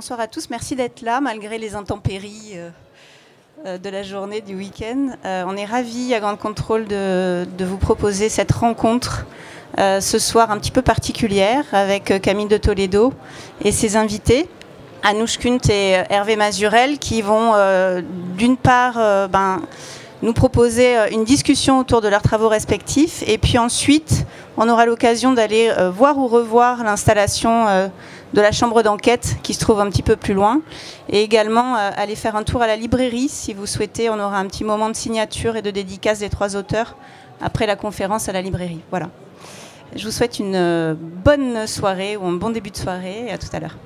bonsoir à tous. Merci d'être là malgré les intempéries euh, euh, de la journée, du week-end. Euh, on est ravis à Grande Contrôle de, vous proposer cette rencontre ce soir un petit peu particulière avec Camille de Toledo et ses invités. Anouche Kunt et Hervé Mazurel qui vont d'une part ben, nous proposer une discussion autour de leurs travaux respectifs et puis ensuite on aura l'occasion d'aller voir ou revoir l'installation de la chambre d'enquête qui se trouve un petit peu plus loin. Et également euh, aller faire un tour à la librairie si vous souhaitez. On aura un petit moment de signature et de dédicace des trois auteurs après la conférence à la librairie. Voilà. Je vous souhaite une euh, bonne soirée ou un bon début de soirée et à tout à l'heure.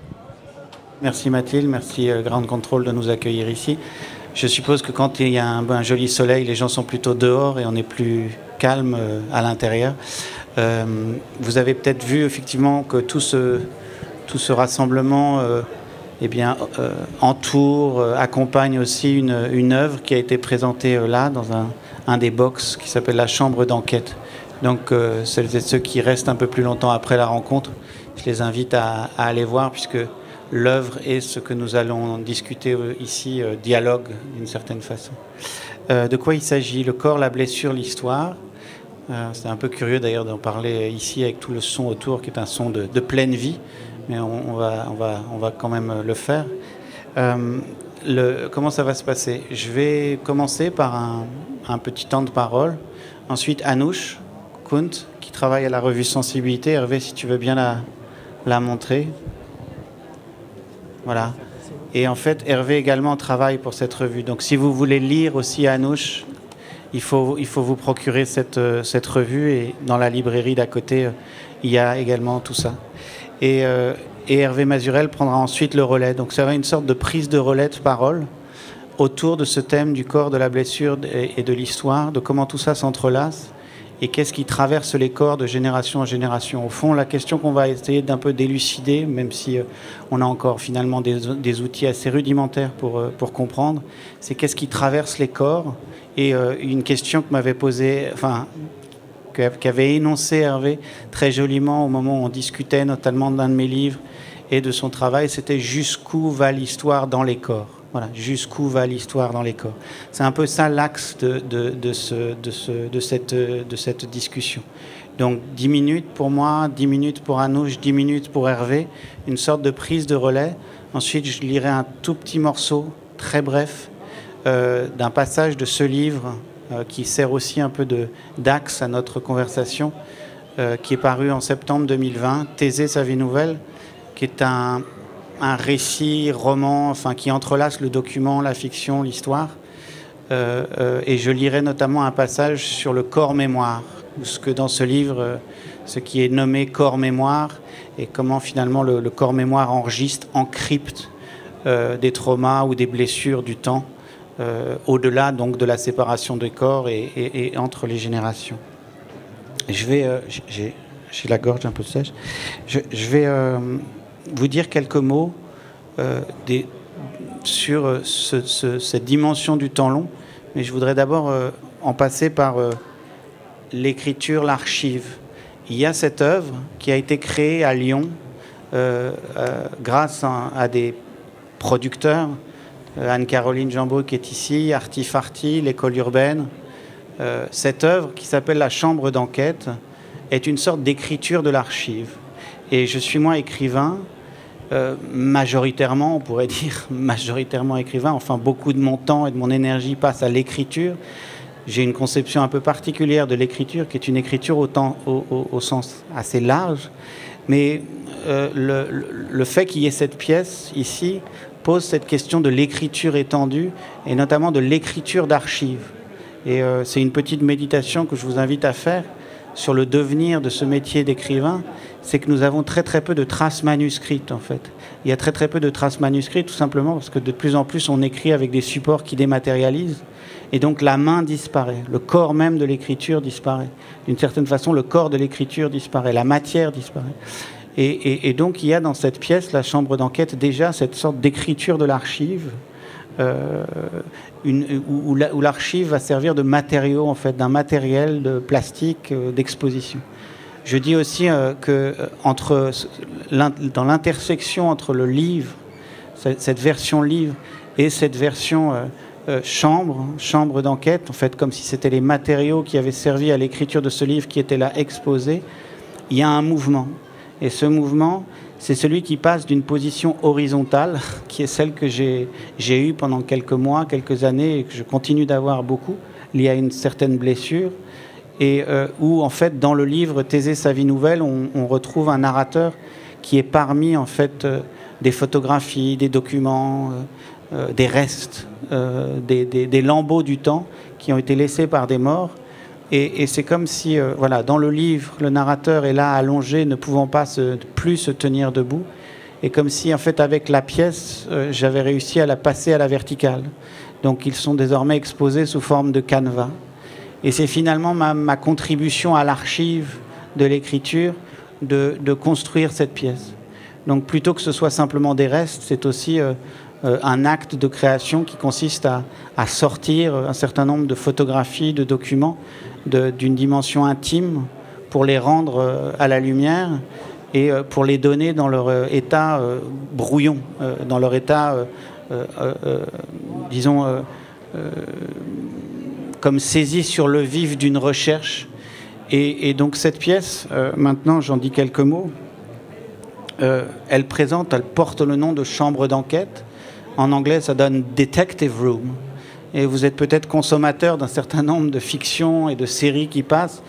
Merci Mathilde, merci euh, Grande Contrôle de nous accueillir ici. Je suppose que quand il y a un, un, joli soleil, les gens sont plutôt dehors et on est plus calme à l'intérieur. vous avez peut-être vu effectivement que tout ce, tout ce rassemblement euh, eh bien, euh, entoure, euh, accompagne aussi une, œuvre qui a été présentée là, dans un, des box qui s'appelle La Chambre d'enquête. Donc, celles et ceux qui restent un peu plus longtemps après la rencontre, je les invite à, aller voir, puisque l'œuvre et ce que nous allons discuter ici dialogue d'une certaine façon. de quoi il s'agit? Le corps, la blessure, l'histoire. C'est un peu curieux d'ailleurs d'en parler ici avec tout le son autour qui est un son de pleine vie mais on, va, on, va, on va quand même le faire. Euh, comment ça va se passer? Je vais commencer par un, petit temps de parole. Ensuite, Anouche Kunt, qui travaille à la revue Sensibilité. Hervé, si tu veux bien la, montrer. Voilà. Et en fait, Hervé également travaille pour cette revue. Donc si vous voulez lire aussi Anouche, il faut, il faut vous procurer cette, cette revue. Et dans la librairie d'à côté, il y a également tout ça. Euh, et, Hervé Mazurel prendra ensuite le relais. Donc ça sera une sorte de prise de relais de parole autour de ce thème du corps, de la blessure et de l'histoire, de comment tout ça s'entrelace et qu'est-ce qui traverse les corps de génération en génération. Au fond, la question qu'on va essayer d'un peu d'élucider, même si euh, on a encore finalement des, outils assez rudimentaires pour, euh, pour comprendre, c'est qu'est-ce qui traverse les corps. Et une question que m'avait posée, enfin, qu'avait énoncé Hervé très joliment au moment où on discutait notamment d'un de mes livres et de son travail, c'était jusqu'où va l'histoire dans les corps. Voilà, jusqu'où va l'histoire dans les corps. C'est un peu ça l'axe de, de, ce, de, ce, de, cette, de cette discussion. Donc 10 minutes pour moi, 10 minutes pour Anouche, 10 minutes pour Hervé, une sorte de prise de relais. Ensuite, je lirai un tout petit morceau, très bref, euh, d'un passage de ce livre qui sert aussi un peu d'axe à notre conversation, euh, qui est paru en septembre 2020, Thésée, sa vie nouvelle, qui est un, un récit, roman, enfin, qui entrelace le document, la fiction, l'histoire. Euh, et je lirai notamment un passage sur le corps-mémoire, ce que dans ce livre, ce qui est nommé corps-mémoire, et comment finalement le, le corps-mémoire enregistre, encrypte des traumas ou des blessures du temps euh, au-delà donc de la séparation des corps et, entre les générations. Je vais, euh, j'ai la gorge un peu sèche. Je, vais euh, vous dire quelques mots sur cette dimension du temps long, mais je voudrais d'abord en passer par l'écriture, l'archive. Il y a cette œuvre qui a été créée à Lyon grâce à des producteurs Anne-Caroline Jambeau qui est ici, Artifarti, l'école urbaine. Euh, cette œuvre qui s'appelle La Chambre d'enquête est une sorte d'écriture de l'archive. Et je suis moi écrivain, euh, majoritairement, on pourrait dire majoritairement écrivain, enfin beaucoup de mon temps et de mon énergie passe à l'écriture. J'ai une conception un peu particulière de l'écriture, qui est une écriture au, au, sens assez large. Mais le, le, fait qu'il y ait cette pièce ici pose cette question de l'écriture étendue et notamment de l'écriture d'archives. Et euh, c'est une petite méditation que je vous invite à faire sur le devenir de ce métier d'écrivain, c'est que nous avons très très peu de traces manuscrites en fait. Il y a très très peu de traces manuscrites tout simplement parce que de plus en plus on écrit avec des supports qui dématérialisent et donc la main disparaît, le corps même de l'écriture disparaît. D'une certaine façon, le corps de l'écriture disparaît, la matière disparaît. Et, donc il y a dans cette pièce, la chambre d'enquête, déjà cette sorte d'écriture de l'archive, euh, où, l'archive va servir de matériau, en fait, d'un matériel de plastique euh, d'exposition. Je dis aussi euh, que dans l'intersection entre le livre, cette version livre et cette version chambre, chambre d'enquête, en fait, comme si c'était les matériaux qui avaient servi à l'écriture de ce livre qui étaient là exposés, il y a un mouvement. Et ce mouvement, c'est celui qui passe d'une position horizontale, qui est celle que j'ai eue pendant quelques mois, quelques années, et que je continue d'avoir beaucoup, liée à une certaine blessure, et euh, où, en fait, dans le livre Thésée, sa vie nouvelle, on, retrouve un narrateur qui est parmi, en fait, euh, des photographies, des documents, euh, des restes, des, des lambeaux du temps qui ont été laissés par des morts et, c'est comme si, euh, voilà, dans le livre, le narrateur est là allongé, ne pouvant pas plus se tenir debout. Et comme si, en fait, avec la pièce, euh, j'avais réussi à la passer à la verticale. Donc, ils sont désormais exposés sous forme de canevas. Et c'est finalement ma, contribution à l'archive de l'écriture de, construire cette pièce. Donc, plutôt que ce soit simplement des restes, c'est aussi euh, un acte de création qui consiste à, sortir un certain nombre de photographies, de documents d'une dimension intime pour les rendre euh, à la lumière et euh, pour les donner dans leur euh, état brouillon, dans leur état, disons, comme saisi sur le vif d'une recherche. Et, donc cette pièce, maintenant j'en dis quelques mots, elle présente, elle porte le nom de chambre d'enquête. En anglais, ça donne Detective Room et vous êtes peut-être consommateur d'un certain nombre de fictions et de séries qui passent.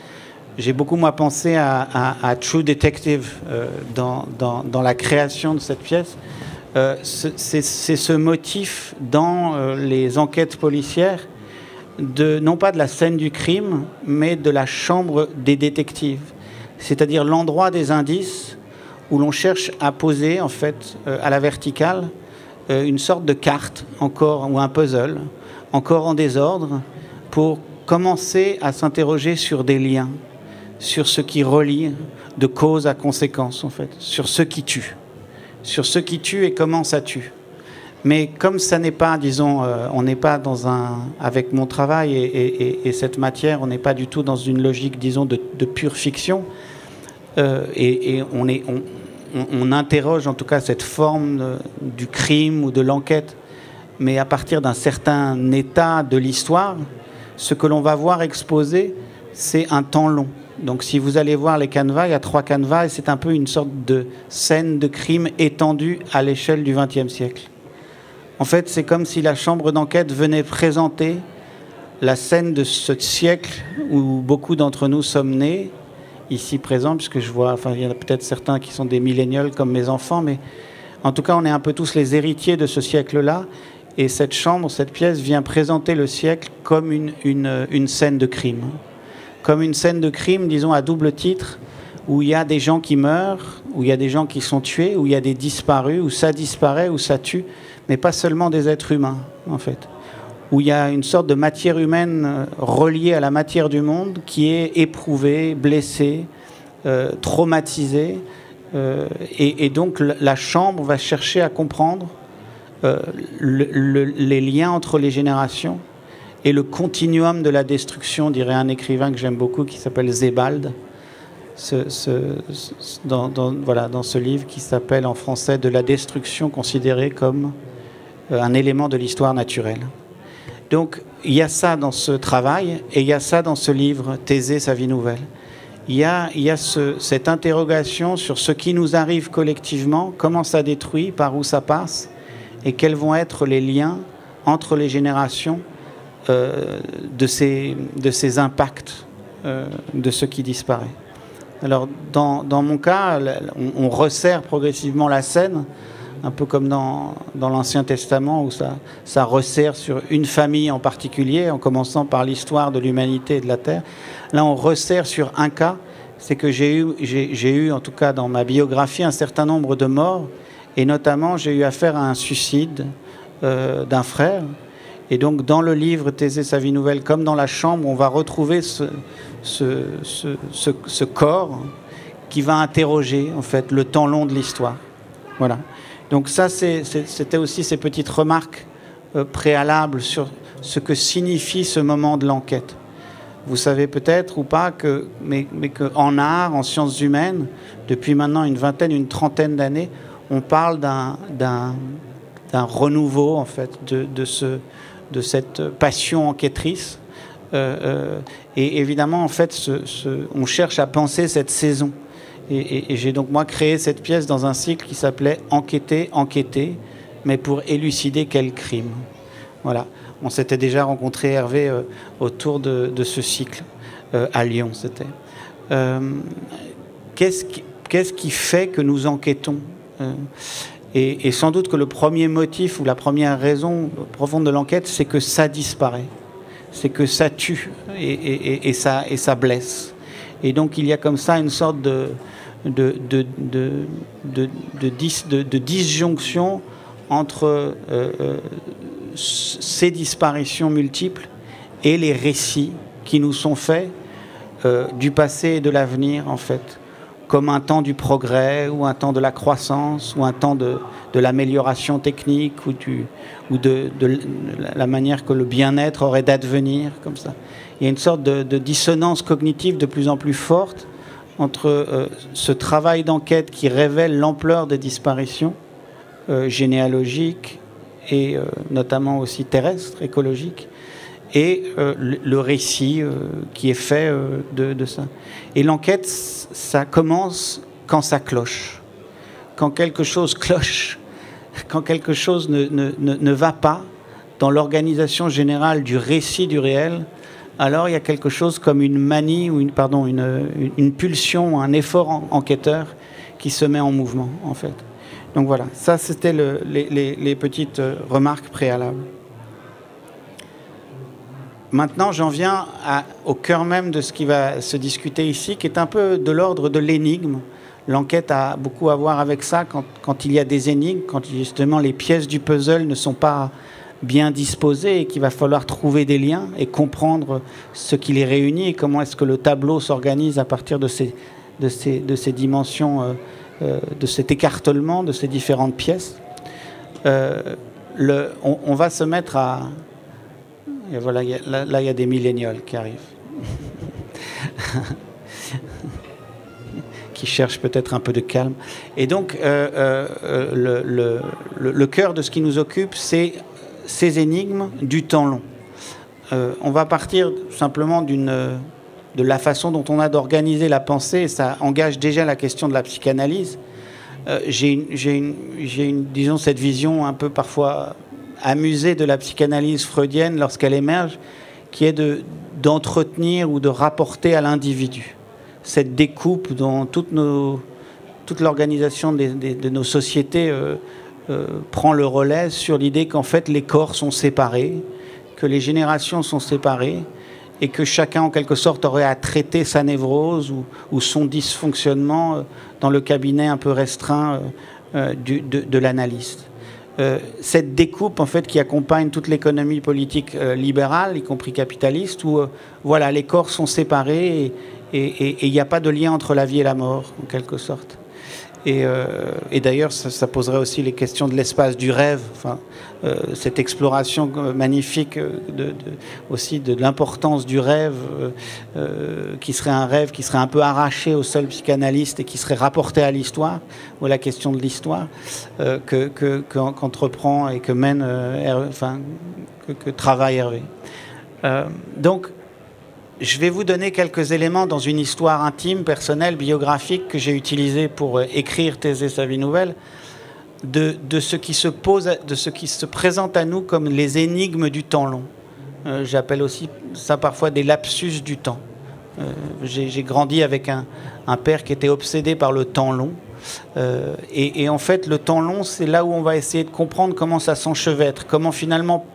J'ai beaucoup, moi, pensé à, True Detective euh, dans, la création de cette pièce. Euh, c'est ce motif dans euh, les enquêtes policières, non pas de la scène du crime, mais de la chambre des détectives. C'est-à-dire l'endroit des indices où l'on cherche à poser, en fait, à la verticale, une sorte de carte encore ou un puzzle encore en désordre, pour commencer à s'interroger sur des liens, sur ce qui relie de cause à conséquence, en fait, sur ce qui tue, sur ce qui tue et comment ça tue. Mais comme ça n'est pas, disons, euh, on n'est pas dans un, avec mon travail et, cette matière, on n'est pas du tout dans une logique, disons, de, pure fiction. Euh, et, on, est, on, interroge en tout cas cette forme du crime ou de l'enquête mais à partir d'un certain état de l'histoire, ce que l'on va voir exposé, c'est un temps long. Donc si vous allez voir les canevas, il y a trois canevas et c'est un peu une sorte de scène de crime étendue à l'échelle du XXe siècle. En fait, c'est comme si la chambre d'enquête venait présenter la scène de ce siècle où beaucoup d'entre nous sommes nés, ici présents, puisque je vois, enfin il y en a peut-être certains qui sont des millénials comme mes enfants, mais en tout cas on est un peu tous les héritiers de ce siècle-là et cette chambre, cette pièce vient présenter le siècle comme une, une, scène de crime. Comme une scène de crime, disons, à double titre, où il y a des gens qui meurent, où il y a des gens qui sont tués, où il y a des disparus, où ça disparaît, où ça tue, mais pas seulement des êtres humains, en fait. Où il y a une sorte de matière humaine euh, reliée à la matière du monde qui est éprouvée, blessée, euh, traumatisée. Euh, et, et, donc la chambre va chercher à comprendre euh, les liens entre les générations et le continuum de la destruction, dirait un écrivain que j'aime beaucoup qui s'appelle Zebald, dans, voilà, dans ce livre qui s'appelle en français De la destruction considérée comme euh, un élément de l'histoire naturelle. Donc il y a ça dans ce travail et il y a ça dans ce livre, Thésée, sa vie nouvelle. Il y a, il y a cette interrogation sur ce qui nous arrive collectivement, comment ça détruit, par où ça passe, et quels vont être les liens entre les générations euh, de, ces, impacts euh, de ce qui disparaît. Alors, dans, mon cas, on, resserre progressivement la scène, un peu comme dans, dans l'Ancien Testament, où ça, ça resserre sur une famille en particulier, en commençant par l'histoire de l'humanité et de la Terre. Là, on resserre sur un cas, c'est que j'ai eu, j'ai eu, en tout cas dans ma biographie, un certain nombre de morts et notamment, j'ai eu affaire à un suicide euh, d'un frère. Et donc, dans le livre Thésée, sa vie nouvelle, comme dans la chambre, on va retrouver ce, corps qui va interroger, en fait, le temps long de l'histoire. Voilà. Donc, ça, c'était aussi ces petites remarques euh, préalables sur ce que signifie ce moment de l'enquête. Vous savez peut-être ou pas que, mais qu'en art, en sciences humaines, depuis maintenant une vingtaine, une trentaine d'années, on parle d'un renouveau en fait de, ce, de cette passion enquêtrice. et évidemment, en fait, on cherche à penser cette saison. Et, j'ai donc moi créé cette pièce dans un cycle qui s'appelait Enquêter, enquêter, mais pour élucider quel crime. Voilà. On s'était déjà rencontré Hervé autour de, ce cycle à Lyon, c'était. qu'est-ce qui fait que nous enquêtons? Euh, et, sans doute que le premier motif ou la première raison profonde de l'enquête, c'est que ça disparaît, c'est que ça tue et, ça, et ça blesse. Et donc il y a comme ça une sorte de, disjonction entre euh, euh, ces disparitions multiples et les récits qui nous sont faits du passé et de l'avenir, en fait comme un temps du progrès ou un temps de la croissance ou un temps de, l'amélioration technique ou, du, ou de, la manière que le bien-être aurait d'advenir, comme ça. Il y a une sorte de, dissonance cognitive de plus en plus forte entre euh, ce travail d'enquête qui révèle l'ampleur des disparitions euh, généalogiques et euh, notamment aussi terrestres, écologiques, et euh, le récit euh, qui est fait euh, de, ça. Et l'enquête, ça commence quand ça cloche. Quand quelque chose cloche, quand quelque chose ne, ne, ne, va pas dans l'organisation générale du récit du réel, alors il y a quelque chose comme une manie ou une, pardon, une, une pulsion, un effort enquêteur qui se met en mouvement, en fait. Donc voilà, ça c'était le, les, les, les petites remarques préalables. Maintenant, j'en viens au cœur même de ce qui va se discuter ici, qui est un peu de l'ordre de l'énigme. L'enquête a beaucoup à voir avec ça quand, il y a des énigmes, quand justement les pièces du puzzle ne sont pas bien disposées et qu'il va falloir trouver des liens et comprendre ce qui les réunit et comment est-ce que le tableau s'organise à partir de ces, dimensions, euh, euh, de cet écartèlement de ces différentes pièces. Euh, on, va se mettre à, et voilà, là, il y a des millénials qui arrivent. qui cherchent peut-être un peu de calme. Et donc, euh, euh, euh, le, cœur de ce qui nous occupe, c'est ces énigmes du temps long. on va partir simplement de la façon dont on a d'organiser la pensée, et ça engage déjà la question de la psychanalyse. J'ai disons, cette vision un peu parfois amusé de la psychanalyse freudienne lorsqu'elle émerge, qui est de, d'entretenir ou de rapporter à l'individu cette découpe dont toute, nos, toute l'organisation de nos sociétés euh, euh, prend le relais sur l'idée qu'en fait les corps sont séparés, que les générations sont séparées et que chacun en quelque sorte aurait à traiter sa névrose ou, son dysfonctionnement euh, dans le cabinet un peu restreint de l'analyste. Euh, cette découpe en fait qui accompagne toute l'économie politique euh, libérale, y compris capitaliste, où euh, voilà les corps sont séparés et il n'y a pas de lien entre la vie et la mort en quelque sorte. Euh, et, d'ailleurs, ça, poserait aussi les questions de l'espace du rêve, enfin, euh, cette exploration magnifique de, aussi de l'importance du rêve, euh, qui serait un rêve qui serait un peu arraché au seul psychanalyste et qui serait rapporté à l'histoire, ou à la question de l'histoire, que, qu'entreprend et que mène, enfin, que, que, travaille Hervé. donc, je vais vous donner quelques éléments dans une histoire intime, personnelle, biographique que j'ai utilisée pour euh, écrire Thésée sa vie nouvelle, de, ce qui se pose, de ce qui se présente à nous comme les énigmes du temps long. Euh, j'appelle aussi ça parfois des lapsus du temps. Euh, j'ai grandi avec un, père qui était obsédé par le temps long. et, et, en fait, le temps long, c'est là où on va essayer de comprendre comment ça s'enchevêtre, comment finalement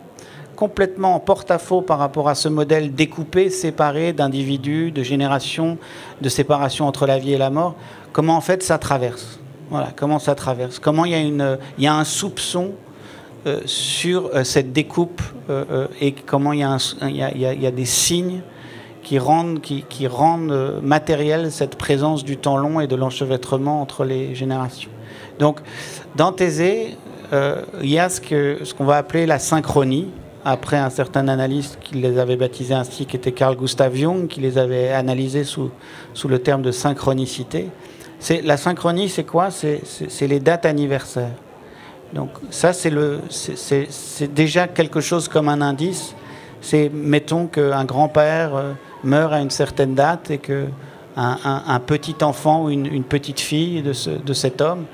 complètement en porte-à-faux par rapport à ce modèle découpé, séparé d'individus, de générations, de séparation entre la vie et la mort, comment en fait ça traverse. Voilà, comment ça traverse. Comment il y a, y a un soupçon euh, sur euh, cette découpe euh, et comment il y, a y a, y, a des signes qui rendent, qui, rendent matérielle cette présence du temps long et de l'enchevêtrement entre les générations. Donc, dans Thésée, il y a ce qu'on ce qu'on va appeler la synchronie, après un certain analyste qui les avait baptisés ainsi, qui était Carl Gustav Jung, qui les avait analysés sous, sous le terme de synchronicité. La synchronie, c'est quoi? C'est, les dates anniversaires. Donc ça, c'est déjà quelque chose comme un indice. C'est, mettons qu'un grand-père euh, meurt à une certaine date et que un, petit enfant ou une, petite fille de, de cet homme,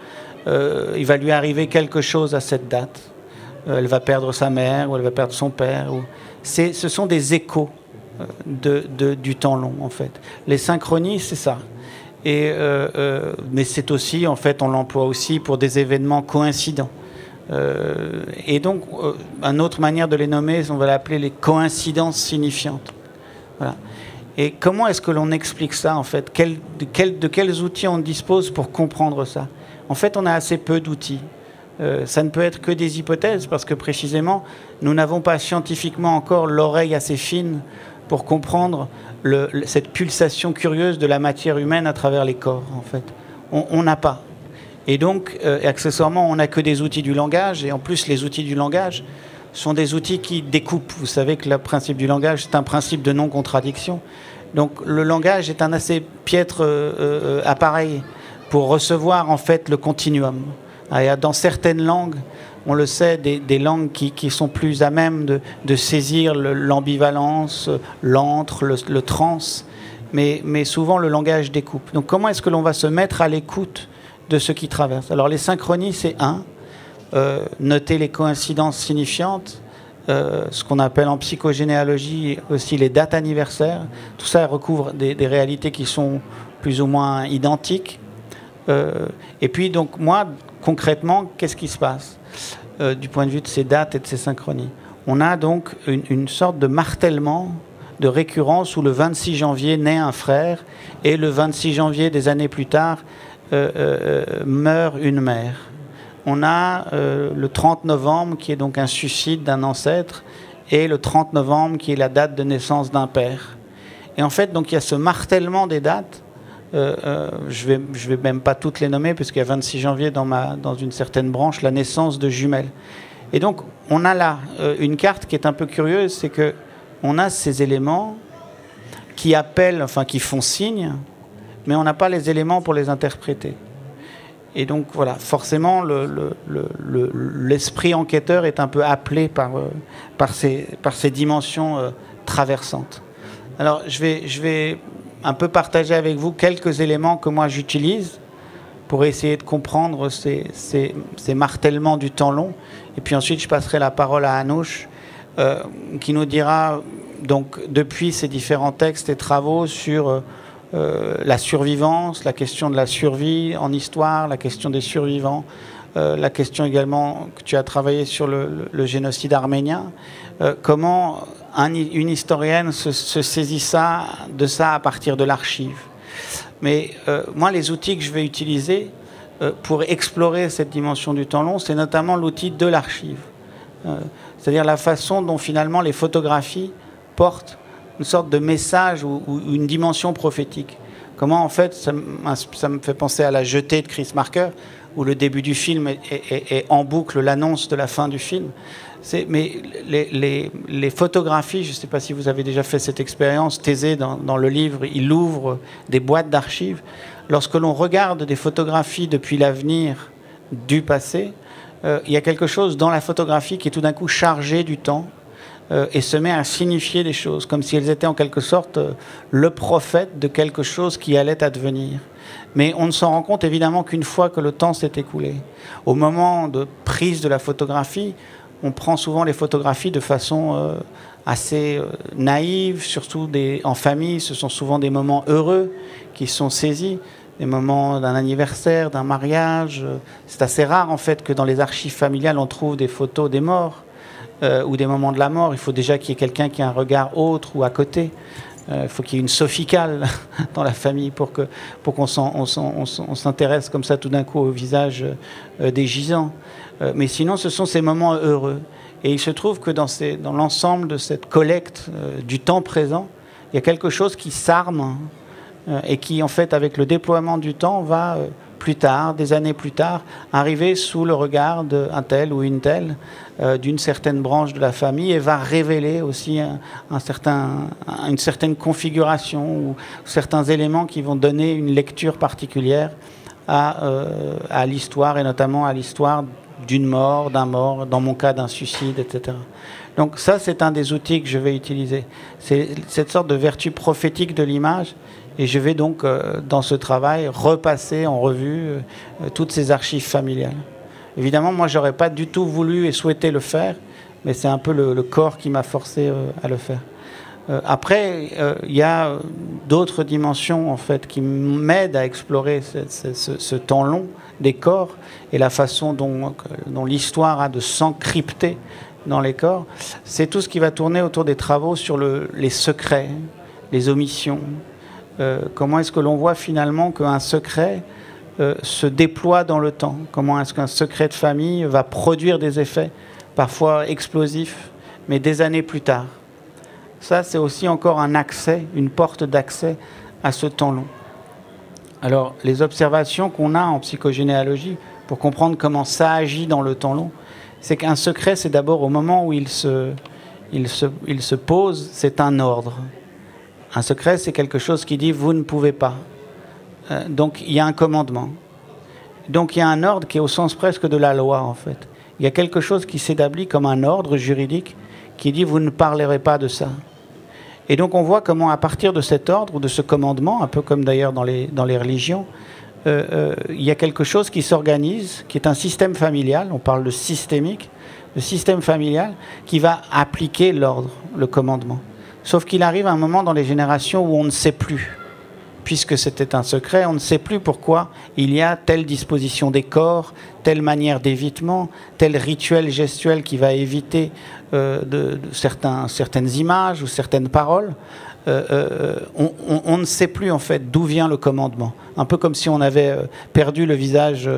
euh, il va lui arriver quelque chose à cette date. Euh, elle va perdre sa mère ou elle va perdre son père. Ou... ce sont des échos de, de, du temps long, en fait. Les synchronies, c'est ça. Et, mais c'est aussi, en fait, on l'emploie aussi pour des événements coïncidents. Euh, et donc, euh, une autre manière de les nommer, on va l'appeler les coïncidences signifiantes. Et comment est-ce que l'on explique ça, en fait? De, quels outils on dispose pour comprendre ça? En fait, on a assez peu d'outils. Euh, ça ne peut être que des hypothèses, parce que précisément, nous n'avons pas scientifiquement encore l'oreille assez fine pour comprendre cette pulsation curieuse de la matière humaine à travers les corps, en fait. On n'a pas. Et donc, euh, accessoirement, on n'a que des outils du langage, et en plus, les outils du langage sont des outils qui découpent. Vous savez que le principe du langage, c'est un principe de non-contradiction. Donc, le langage est un assez piètre euh, appareil pour recevoir, en fait, le continuum. Dans certaines langues, on le sait, des, langues qui, sont plus à même de, saisir l'ambivalence, l'antre, le, trans, mais, mais souvent le langage découpe. Donc comment est-ce que l'on va se mettre à l'écoute de ce qui traverse? Alors les synchronies, c'est un, euh, noter les coïncidences signifiantes, euh, ce qu'on appelle en psychogénéalogie aussi les dates anniversaires. Tout ça recouvre des, réalités qui sont plus ou moins identiques. Euh, et puis donc moi, concrètement, qu'est-ce qui se passe du point de vue de ces dates et de ces synchronies? On a donc une, sorte de martèlement de récurrence où le 26 janvier naît un frère et le 26 janvier des années plus tard euh, euh, meurt une mère. On a euh, le 30 novembre qui est donc un suicide d'un ancêtre et le 30 novembre qui est la date de naissance d'un père. Et en fait, donc il y a ce martèlement des dates. Je vais, je vais même pas toutes les nommer puisqu'il y a 26 janvier dans, ma, dans une certaine branche la naissance de jumelles. Et donc on a là une carte qui est un peu curieuse, c'est que on a ces éléments qui appellent, enfin qui font signe mais on n'a pas les éléments pour les interpréter. Et donc voilà, forcément, l'esprit enquêteur est un peu appelé par, euh, par, ces, par ces dimensions euh, traversantes. Alors je vais, je vais un peu partager avec vous quelques éléments que moi j'utilise pour essayer de comprendre ces, ces, ces, martèlements du temps long. Et puis ensuite, je passerai la parole à Anouche, euh, qui nous dira, donc, depuis ces différents textes et travaux sur euh, la survivance, la question de la survie en histoire, la question des survivants, euh, la question également que tu as travaillé sur le, génocide arménien. Euh, une historienne se, saisit ça, de ça à partir de l'archive. Mais moi, les outils que je vais utiliser pour explorer cette dimension du temps long, c'est notamment l'outil de l'archive. C'est-à-dire la façon dont finalement les photographies portent une sorte de message ou, une dimension prophétique. Comment en fait, ça, me fait penser à la jetée de Chris Marker, où le début du film est, en boucle l'annonce de la fin du film. Mais les, photographies, je ne sais pas si vous avez déjà fait cette expérience, Thésée dans, le livre, il ouvre des boîtes d'archives. Lorsque l'on regarde des photographies depuis l'avenir du passé, euh, il y a quelque chose dans la photographie qui est tout d'un coup chargé du temps euh, et se met à signifier des choses, comme si elles étaient en quelque sorte euh, le prophète de quelque chose qui allait advenir. Mais on ne s'en rend compte évidemment qu'une fois que le temps s'est écoulé. Au moment de prise de la photographie, on prend souvent les photographies de façon euh, assez naïve, surtout en famille. Ce sont souvent des moments heureux qui sont saisis, des moments d'un anniversaire, d'un mariage. C'est assez rare en fait que dans les archives familiales on trouve des photos des morts. Euh, ou des moments de la mort, il faut déjà qu'il y ait quelqu'un qui ait un regard autre ou à côté. Euh, il faut qu'il y ait une sophicale dans la famille pour pour qu'on s'intéresse comme ça tout d'un coup au visage euh, des gisants. Mais sinon, ce sont ces moments heureux. Et il se trouve que dans, l'ensemble de cette collecte du temps présent, il y a quelque chose qui s'arme et qui, en fait, avec le déploiement du temps, va plus tard, des années plus tard, arriver sous le regard d'un tel ou une telle euh, d'une certaine branche de la famille et va révéler aussi une certaine configuration ou certains éléments qui vont donner une lecture particulière euh, à l'histoire et notamment à l'histoire d'une mort, d'un mort, dans mon cas d'un suicide, etc. Donc ça, c'est un des outils que je vais utiliser. C'est cette sorte de vertu prophétique de l'image. Et je vais donc, euh, dans ce travail, repasser en revue euh, toutes ces archives familiales. Évidemment, moi, j'aurais pas du tout voulu et souhaité le faire, mais c'est un peu le, corps qui m'a forcé euh, à le faire. après, il y a d'autres dimensions en fait qui m'aident à explorer ce, temps long des corps et la façon dont, l'histoire a de s'encrypter dans les corps. C'est tout ce qui va tourner autour des travaux sur le, les secrets, les omissions, euh, comment est-ce que l'on voit finalement qu'un secret euh, se déploie dans le temps? Comment est-ce qu'un secret de famille va produire des effets, parfois explosifs, mais des années plus tard? Ça, c'est aussi encore un accès, une porte d'accès à ce temps long. Alors, les observations qu'on a en psychogénéalogie pour comprendre comment ça agit dans le temps long, c'est qu'un secret, c'est d'abord au moment où il se, pose, c'est un ordre. Un secret, c'est quelque chose qui dit vous ne pouvez pas. Euh, donc il y a un commandement. Donc il y a un ordre qui est au sens presque de la loi en fait. Il y a quelque chose qui s'établit comme un ordre juridique qui dit vous ne parlerez pas de ça. Et donc on voit comment à partir de cet ordre ou de ce commandement, un peu comme d'ailleurs dans les, religions, euh, euh, il y a quelque chose qui s'organise, qui est un système familial, on parle de systémique, le système familial qui va appliquer l'ordre, le commandement. Sauf qu'il arrive un moment dans les générations où on ne sait plus. Puisque c'était un secret, on ne sait plus pourquoi il y a telle disposition des corps, telle manière d'évitement, tel rituel gestuel qui va éviter euh, certains, certaines images ou certaines paroles. Euh, euh, on, ne sait plus en fait d'où vient le commandement. Un peu comme si on avait perdu le visage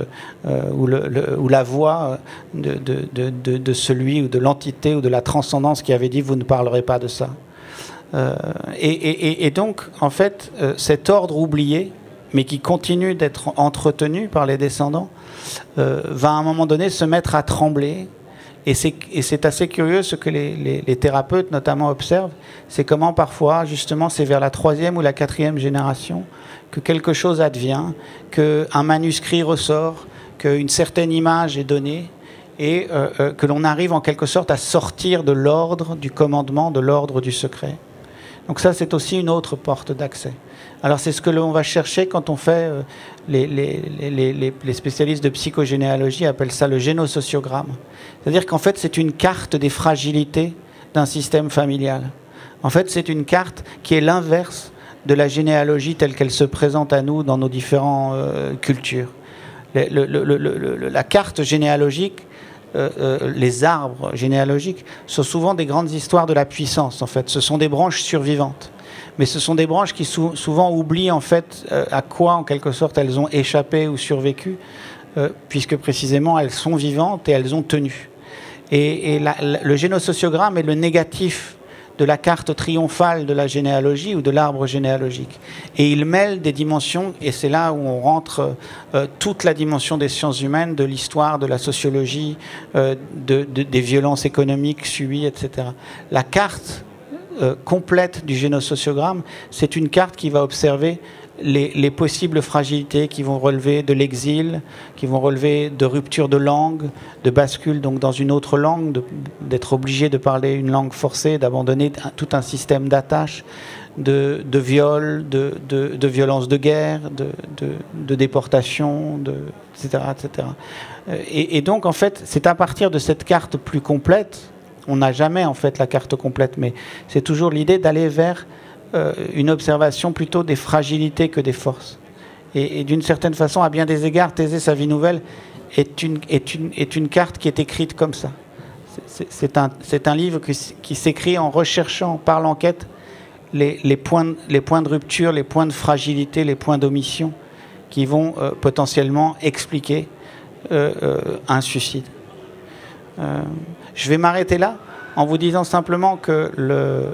ou, la voix de, celui ou de l'entité ou de la transcendance qui avait dit vous ne parlerez pas de ça. Euh, et, donc, en fait, euh, cet ordre oublié, mais qui continue d'être entretenu par les descendants, euh, va à un moment donné se mettre à trembler. Et c'est assez curieux ce que les, les thérapeutes notamment observent, c'est comment parfois, justement, c'est vers la troisième ou la quatrième génération que quelque chose advient, qu'un manuscrit ressort, qu'une certaine image est donnée, et que l'on arrive en quelque sorte à sortir de l'ordre du commandement, de l'ordre du secret. Donc ça, c'est aussi une autre porte d'accès. Alors c'est ce que l'on va chercher quand on fait, euh, les, les, spécialistes de psychogénéalogie appellent ça le génosociogramme. C'est-à-dire qu'en fait, c'est une carte des fragilités d'un système familial. En fait, c'est une carte qui est l'inverse de la généalogie telle qu'elle se présente à nous dans nos différentes euh, cultures. la carte généalogique euh, euh, les arbres généalogiques sont souvent des grandes histoires de la puissance, en fait. Ce sont des branches survivantes. Mais ce sont des branches qui souvent oublient, en fait, euh, à quoi, en quelque sorte, elles ont échappé ou survécu, puisque précisément, elles sont vivantes et elles ont tenu. Et, le génosociogramme est le négatif de la carte triomphale de la généalogie ou de l'arbre généalogique. Et il mêle des dimensions, et c'est là où on rentre euh, toute la dimension des sciences humaines, de l'histoire, de la sociologie, euh, des violences économiques subies, etc. La carte euh, complète du génosociogramme, c'est une carte qui va observer les, possibles fragilités qui vont relever de l'exil, qui vont relever de rupture de langue, de bascule donc dans une autre langue, d'être obligé de parler une langue forcée, d'abandonner tout un système d'attache, de, de viol, de, de, violence de guerre, de, déportation, etc. etc. Et, et donc en fait, c'est à partir de cette carte plus complète, on n'a jamais en fait la carte complète, mais c'est toujours l'idée d'aller vers euh, une observation plutôt des fragilités que des forces. Et, d'une certaine façon, à bien des égards, Thésée, sa vie nouvelle, est une, est une, est une carte qui est écrite comme ça. C'est un, un, livre qui, s'écrit en recherchant par l'enquête les, les, points, les points de rupture, les points de fragilité, les points d'omission qui vont euh, potentiellement expliquer euh, un suicide. je vais m'arrêter là en vous disant simplement que le,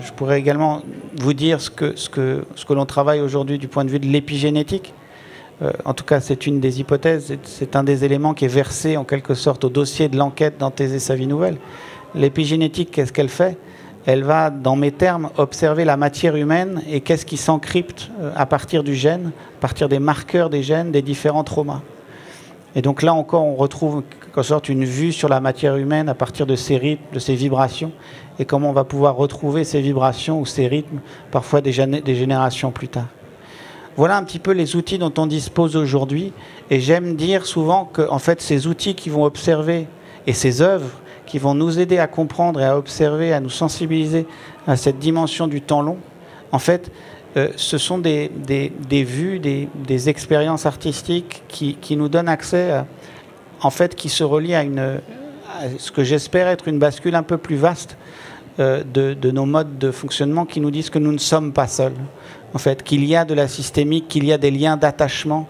je, pourrais également vous dire ce que, ce que, ce que l'on travaille aujourd'hui du point de vue de l'épigénétique. Euh, en tout cas, c'est une des hypothèses, c'est un des éléments qui est versé en quelque sorte au dossier de l'enquête dans Thésée sa vie nouvelle. L'épigénétique, qu'est-ce qu'elle fait? Elle va, dans mes termes, observer la matière humaine et qu'est-ce qui s'encrypte euh, à partir du gène, à partir des marqueurs des gènes des différents traumas. Et donc là encore, on retrouve en sorte une vue sur la matière humaine à partir de ces rythmes, de ces vibrations, et comment on va pouvoir retrouver ces vibrations ou ces rythmes parfois des, générations plus tard. Voilà un petit peu les outils dont on dispose aujourd'hui, et j'aime dire souvent que en fait ces outils qui vont observer et ces œuvres qui vont nous aider à comprendre et à observer, à nous sensibiliser à cette dimension du temps long, en fait, euh, ce sont des, vues, des, des, expériences artistiques qui, qui, nous donnent accès, à, en fait, qui se relient à, ce que j'espère être une bascule un peu plus vaste euh, de, nos modes de fonctionnement qui nous disent que nous ne sommes pas seuls, en fait, qu'il y a de la systémique, qu'il y a des liens d'attachement,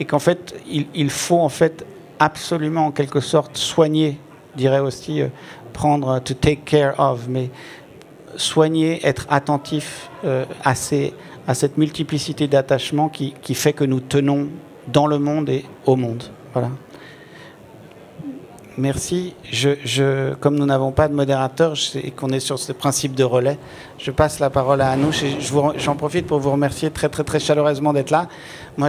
et qu'en fait, il, faut en fait absolument, en quelque sorte, soigner, dirais aussi, euh, prendre, to take care of, mais soigner, être attentif euh, à, à, cette multiplicité d'attachements qui, qui, fait que nous tenons dans le monde et au monde. Voilà. Merci. Je, comme nous n'avons pas de modérateur et qu'on est sur ce principe de relais, je passe la parole à Anouche j'en profite pour vous remercier très très très chaleureusement d'être là. Moi,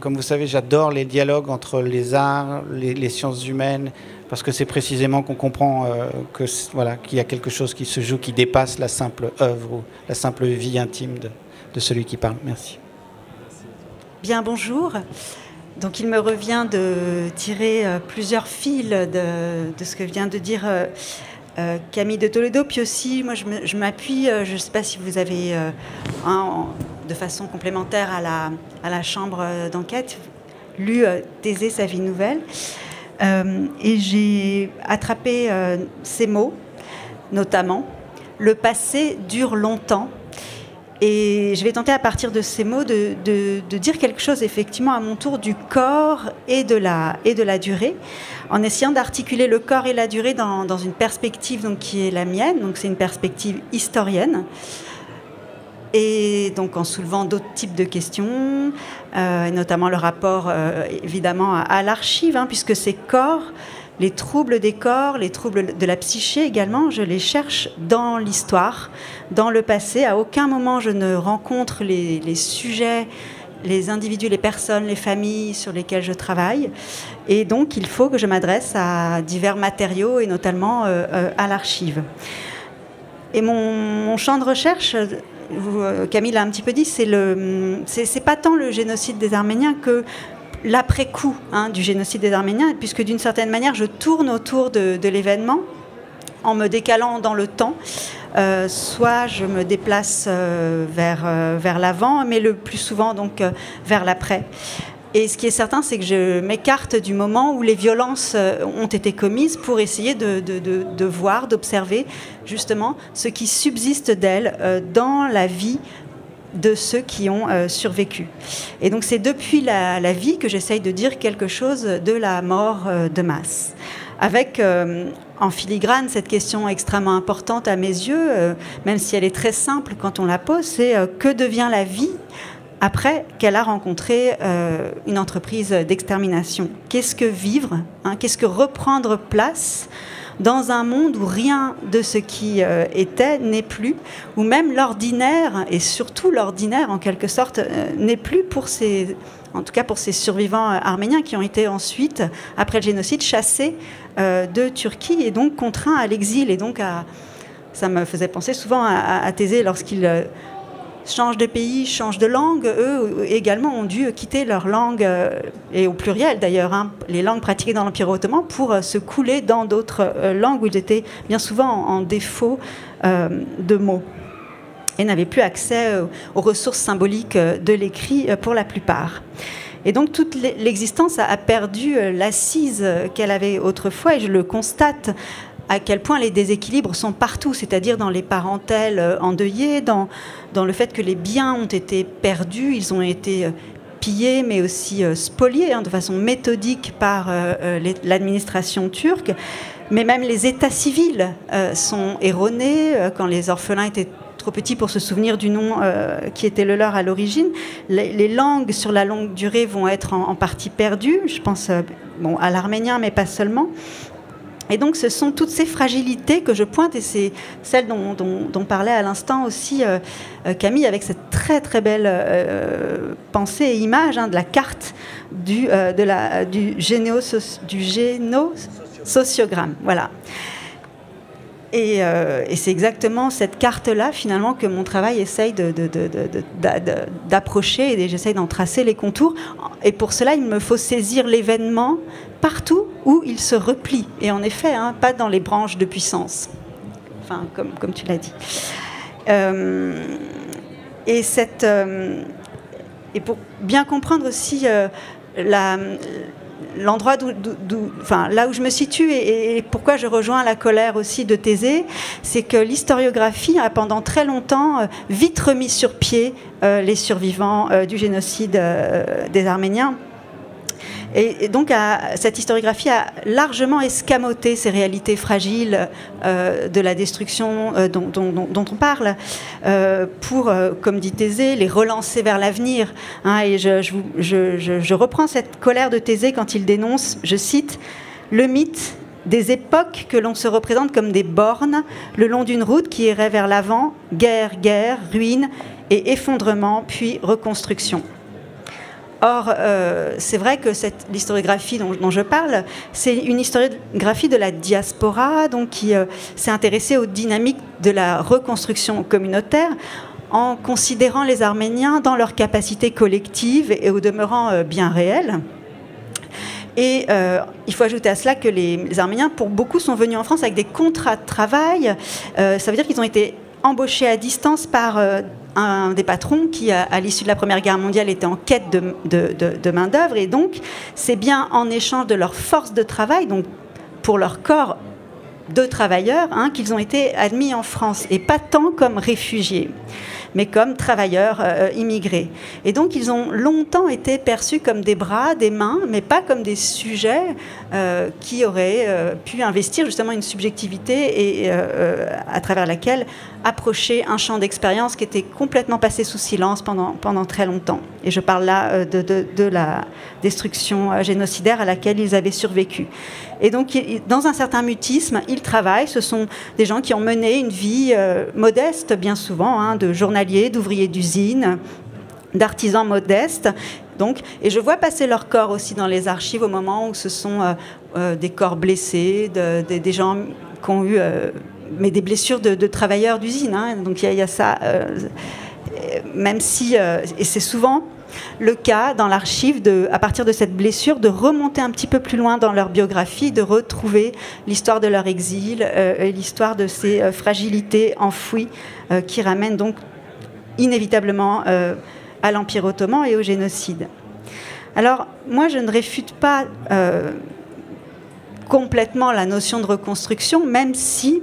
comme vous savez, j'adore les dialogues entre les arts, les, sciences humaines, parce que c'est précisément qu'on comprend euh, que voilà qu'il y a quelque chose qui se joue qui dépasse la simple œuvre ou la simple vie intime de celui qui parle. Merci. Bien, bonjour. Donc il me revient de tirer euh, plusieurs fils de, ce que vient de dire euh, euh Camille de Toledo. Puis aussi, moi je m'appuie, je ne sais pas si vous avez, euh, de façon complémentaire à la, chambre d'enquête, lu Thésée, sa vie nouvelle. Euh, et j'ai attrapé euh, ces mots, notamment le passé dure longtemps. Et je vais tenter à partir de ces mots de, de, dire quelque chose effectivement à mon tour du corps et de la, et de la durée, en essayant d'articuler le corps et la durée dans, dans, une perspective donc, qui est la mienne, donc c'est une perspective historienne. Et donc en soulevant d'autres types de questions, euh, notamment le rapport euh, évidemment à, à l'archive, hein, puisque ces corps, les troubles des corps, les troubles de la psyché également, je les cherche dans l'histoire, dans le passé. À aucun moment je ne rencontre les, sujets les individus, les personnes, les familles sur lesquelles je travaille. Et donc, il faut que je m'adresse à divers matériaux et notamment euh, euh à l'archive. Et mon, champ de recherche euh, Camille l'a un petit peu dit, c'est pas tant le génocide des Arméniens que l'après-coup hein, du génocide des Arméniens, puisque d'une certaine manière, je tourne autour de, l'événement en me décalant dans le temps. Euh, soit je me déplace euh, vers, euh, vers l'avant, mais le plus souvent donc vers l'après. Et ce qui est certain, c'est que je m'écarte du moment où les violences ont été commises pour essayer de, de, de, de voir, d'observer justement ce qui subsiste d'elles dans la vie de ceux qui ont euh, survécu. Et donc c'est depuis la, vie que j'essaye de dire quelque chose de la mort euh, de masse. Avec euh, en filigrane cette question extrêmement importante à mes yeux, même si elle est très simple quand on la pose, c'est que devient la vie après qu'elle a rencontré une entreprise d'extermination? Qu'est-ce que vivre hein? Qu'est-ce que reprendre place dans un monde où rien de ce qui euh, était n'est plus, où même l'ordinaire, et surtout l'ordinaire en quelque sorte, euh, n'est plus pour ces, en tout cas pour ces survivants euh, arméniens qui ont été ensuite, après le génocide, chassés de Turquie et donc contraints à l'exil. Et donc à, ça me faisait penser souvent à, à, à Thésée lorsqu'il changent de pays, changent de langue, eux également ont dû quitter leur langue, euh, et au pluriel d'ailleurs, hein, les langues pratiquées dans l'Empire ottoman, pour euh, se couler dans d'autres euh, langues où ils étaient bien souvent en, défaut euh, de mots et n'avaient plus accès euh, aux ressources symboliques euh, de l'écrit pour la plupart. Et donc toute l'existence a perdu l'assise qu'elle avait autrefois, et je le constate à quel point les déséquilibres sont partout, c'est-à-dire dans les parentèles euh, endeuillées, dans, dans le fait que les biens ont été perdus, ils ont été euh, pillés, mais aussi euh, spoliés hein, de façon méthodique par l'administration turque. Mais même les états civils sont erronés quand les orphelins étaient trop petits pour se souvenir du nom qui était le leur à l'origine. Les, langues sur la longue durée vont être en, partie perdues. Je pense bon, à l'arménien, mais pas seulement. Et donc, ce sont toutes ces fragilités que je pointe, et c'est celle dont, parlait à l'instant aussi euh, euh, Camille, avec cette très très belle euh, pensée et image hein, de la carte du, de la, du. Voilà. Et c'est exactement cette carte-là, finalement, que mon travail essaye d'approcher et j'essaye d'en tracer les contours. Et pour cela, il me faut saisir l'événement partout où il se replie. Et en effet, hein, pas dans les branches de puissance, enfin, comme, comme tu l'as dit. Euh, et, cette, euh, et pour bien comprendre aussi euh, la, l'endroit d'où, enfin, là où je me situe et, pourquoi je rejoins la colère aussi de Thésée, c'est que l'historiographie a pendant très longtemps vite remis sur pied les survivants du génocide des Arméniens. Et, donc, cette historiographie a largement escamoté ces réalités fragiles euh, de la destruction euh, dont, on parle, euh, pour, comme dit Thésée, les relancer vers l'avenir. Hein. et je, je, reprends cette colère de Thésée quand il dénonce, je cite, le mythe des époques que l'on se représente comme des bornes le long d'une route qui irait vers l'avant, guerre, guerre, ruine et effondrement, puis reconstruction. Or, euh, c'est vrai que l'historiographie dont, je parle, c'est une historiographie de la diaspora, donc qui euh, s'est intéressée aux dynamiques de la reconstruction communautaire en considérant les Arméniens dans leur capacité collective et au demeurant euh, bien réelle. Et il faut ajouter à cela que les, les, Arméniens, pour beaucoup, sont venus en France avec des contrats de travail. ça veut dire qu'ils ont été embauchés à distance par un des patrons qui, à, l'issue de la Première Guerre mondiale, était en quête de, main-d'œuvre. Et donc, c'est bien en échange de leur force de travail, donc pour leur corps de travailleurs, hein, qu'ils ont été admis en France, et pas tant comme réfugiés mais comme travailleurs euh, immigrés. Et donc ils ont longtemps été perçus comme des bras, des mains, mais pas comme des sujets euh, qui auraient euh, pu investir justement une subjectivité et à travers laquelle approcher un champ d'expérience qui était complètement passé sous silence pendant, pendant très longtemps. Et je parle là de, de, la destruction génocidaire à laquelle ils avaient survécu. Et donc, dans un certain mutisme, ils travaillent. Ce sont des gens qui ont mené une vie modeste, bien souvent, hein, de journalistes d'ouvriers d'usine, d'artisans modestes. Donc, et je vois passer leurs corps aussi dans les archives au moment où ce sont euh, euh, des corps blessés, des gens qui ont eu euh, mais des blessures de, travailleurs d'usine. Hein. Donc il y, a ça, même si, et c'est souvent le cas dans l'archive, à partir de cette blessure, de remonter un petit peu plus loin dans leur biographie, de retrouver l'histoire de leur exil, et l'histoire de ces fragilités enfouies qui ramènent donc inévitablement euh, à l'Empire ottoman et au génocide. Alors, moi, je ne réfute pas euh, complètement la notion de reconstruction, même si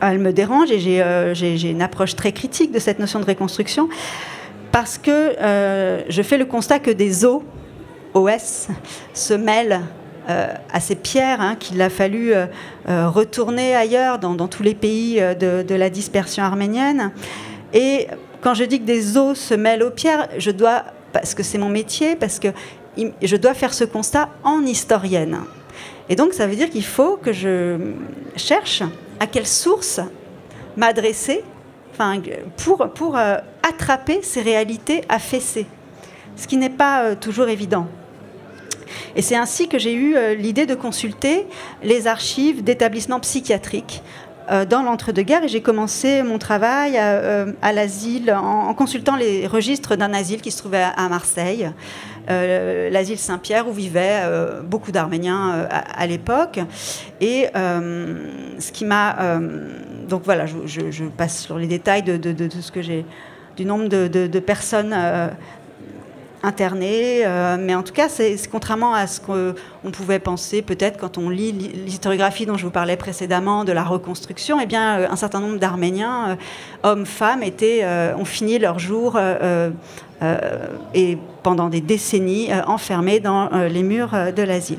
elle me dérange et j'ai euh, une approche très critique de cette notion de reconstruction, parce que je fais le constat que des os, OS, se mêlent à ces pierres hein, qu'il a fallu retourner ailleurs dans, tous les pays de, la dispersion arménienne. Et quand je dis que des os se mêlent aux pierres, je dois, parce que c'est mon métier, parce que je dois faire ce constat en historienne. Et donc, ça veut dire qu'il faut que je cherche à quelle source m'adresser pour, pour euh, attraper ces réalités affaissées, ce qui n'est pas euh, toujours évident. Et c'est ainsi que j'ai eu euh, l'idée de consulter les archives d'établissements psychiatriques euh, dans l'entre-deux-guerres et j'ai commencé mon travail à, l'asile en, consultant les registres d'un asile qui se trouvait à, Marseille, l'asile Saint-Pierre où vivaient beaucoup d'Arméniens à, l'époque. Et ce qui m'a... donc voilà, je, passe sur les détails de, ce que j'ai du nombre de, personnes interné, euh, mais en tout cas, c'est contrairement à ce qu'on pouvait penser peut-être quand on lit l'historiographie dont je vous parlais précédemment de la reconstruction, eh bien, euh, un certain nombre d'Arméniens, euh, hommes, femmes, étaient, ont fini leur jour et pendant des décennies enfermés dans les murs de l'asile.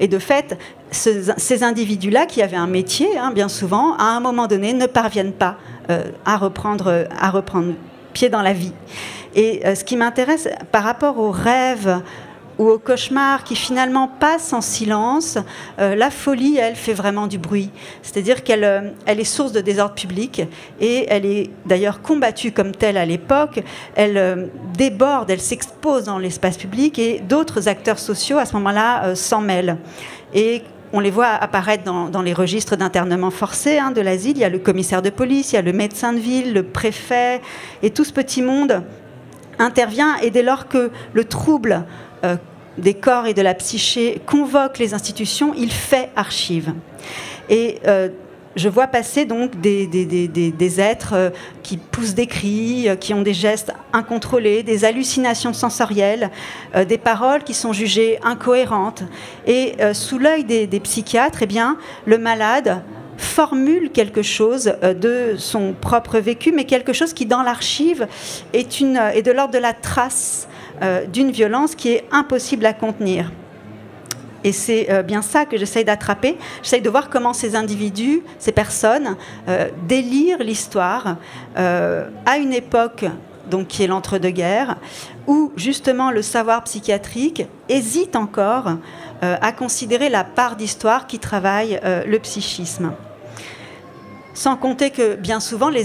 Et de fait, ces individus-là, qui avaient un métier, hein, bien souvent, à un moment donné, ne parviennent pas à, reprendre, à reprendre pied dans la vie. Et euh, ce qui m'intéresse par rapport aux rêves ou au cauchemar qui finalement passe en silence, euh, la folie, elle, fait vraiment du bruit. C'est-à-dire qu'elle euh, elle est source de désordre public et elle est d'ailleurs combattue comme telle à l'époque. Elle euh, déborde, elle s'expose dans l'espace public et d'autres acteurs sociaux à ce moment-là s'en mêlent. Et on les voit apparaître dans, les registres d'internement forcé hein, de l'asile. Il y a le commissaire de police, il y a le médecin de ville, le préfet, et tout ce petit monde intervient. Et dès lors que le trouble euh, des corps et de la psyché convoque les institutions, il fait archive. Euh, je vois passer donc des, des, êtres euh, qui poussent des cris, qui ont des gestes incontrôlés, des hallucinations sensorielles, des paroles qui sont jugées incohérentes. Et sous l'œil des, psychiatres, eh bien, le malade formule quelque chose de son propre vécu, mais quelque chose qui, dans l'archive, est, est de l'ordre de la trace euh, d'une violence qui est impossible à contenir. Et c'est euh, bien ça que j'essaye d'attraper. J'essaye de voir comment ces individus, ces personnes, euh, délirent l'histoire à une époque donc qui est l'entre-deux-guerres, où justement le savoir psychiatrique hésite encore à considérer la part d'histoire qui travaille le psychisme. Sans compter que bien souvent, les,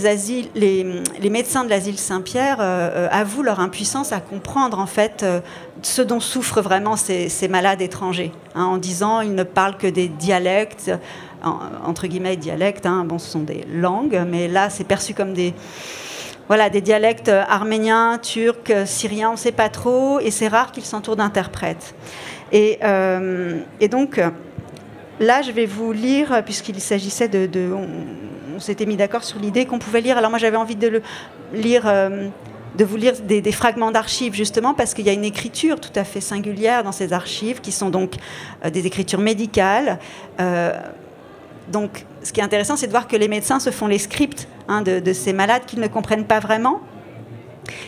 médecins de l'asile Saint-Pierre euh, euh, avouent leur impuissance à comprendre en fait euh, ce dont souffrent vraiment ces, malades étrangers, hein, en disant ils ne parlent que des dialectes, entre guillemets dialectes, hein, bon, ce sont des langues, mais là c'est perçu comme des, voilà, des dialectes arméniens, turcs, syriens, on ne sait pas trop, et c'est rare qu'ils s'entourent d'interprètes. Et, donc, là, je vais vous lire, puisqu'il s'agissait de, s'était mis d'accord sur l'idée qu'on pouvait lire. Alors moi j'avais envie de euh, vous lire des, fragments d'archives justement parce qu'il y a une écriture tout à fait singulière dans ces archives qui sont donc euh, des écritures médicales. Euh, donc ce qui est intéressant c'est de voir que les médecins se font les scripts hein, de, ces malades qu'ils ne comprennent pas vraiment.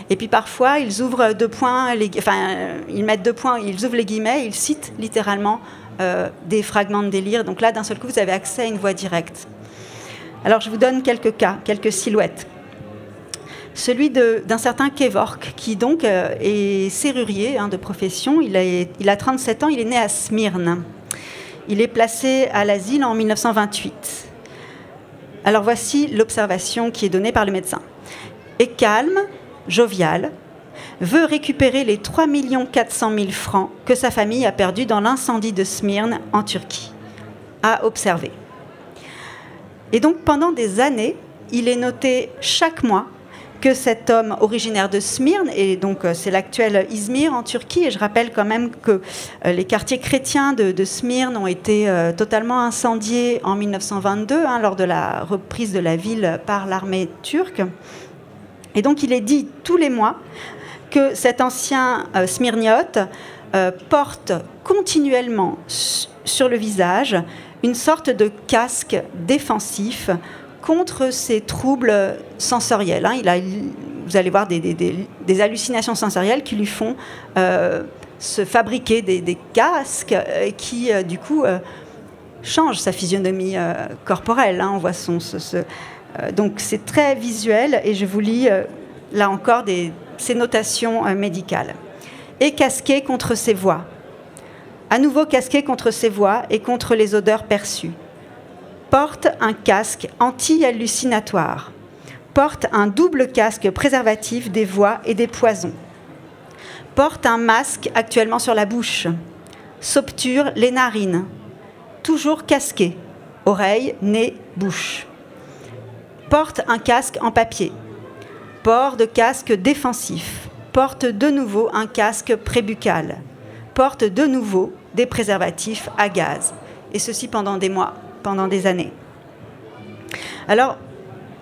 Et puis parfois, ils ouvrent deux points, enfin, ils mettent deux points, ils ouvrent les guillemets, ils citent littéralement des fragments de délire. Donc là, d'un seul coup, vous avez accès à une voix directe. Alors je vous donne quelques cas, quelques silhouettes. Celui d'un certain Kevork, qui donc euh, est serrurier hein, de profession. Il a, il a 37 ans, il est né à Smyrne. Il est placé à l'asile en 1928. Alors voici l'observation qui est donnée par le médecin. Est calme, jovial, veut récupérer les 3 400 000 francs que sa famille a perdus dans l'incendie de Smyrne en Turquie. À observer. Et donc pendant des années, il est noté chaque mois que cet homme originaire de Smyrne, et donc euh, c'est l'actuel Izmir en Turquie, et je rappelle quand même que euh, les quartiers chrétiens de, Smyrne ont été euh, totalement incendiés en 1922 hein, lors de la reprise de la ville par l'armée turque. Et donc il est dit tous les mois que cet ancien smyrniote porte continuellement sur le visage une sorte de casque défensif contre ces troubles sensoriels. Hein. Vous allez voir des, hallucinations sensorielles qui lui font euh, se fabriquer des, casques euh, qui, euh, du coup, changent sa physionomie corporelle. Hein. Donc c'est très visuel et je vous lis là encore ces notations médicales. Et casqué contre ses voix à nouveau casqué contre ses voix et contre les odeurs perçues. Porte un casque anti-hallucinatoire. Porte un double casque préservatif des voix et des poisons. Porte un masque actuellement sur la bouche. S'obture les narines. Toujours casqué. Oreilles, nez, bouche. Porte un casque en papier. Port de casque défensif. Porte de nouveau un casque prébucal. Porte de nouveau des préservatifs à gaz. Et ceci pendant des mois, pendant des années. Alors,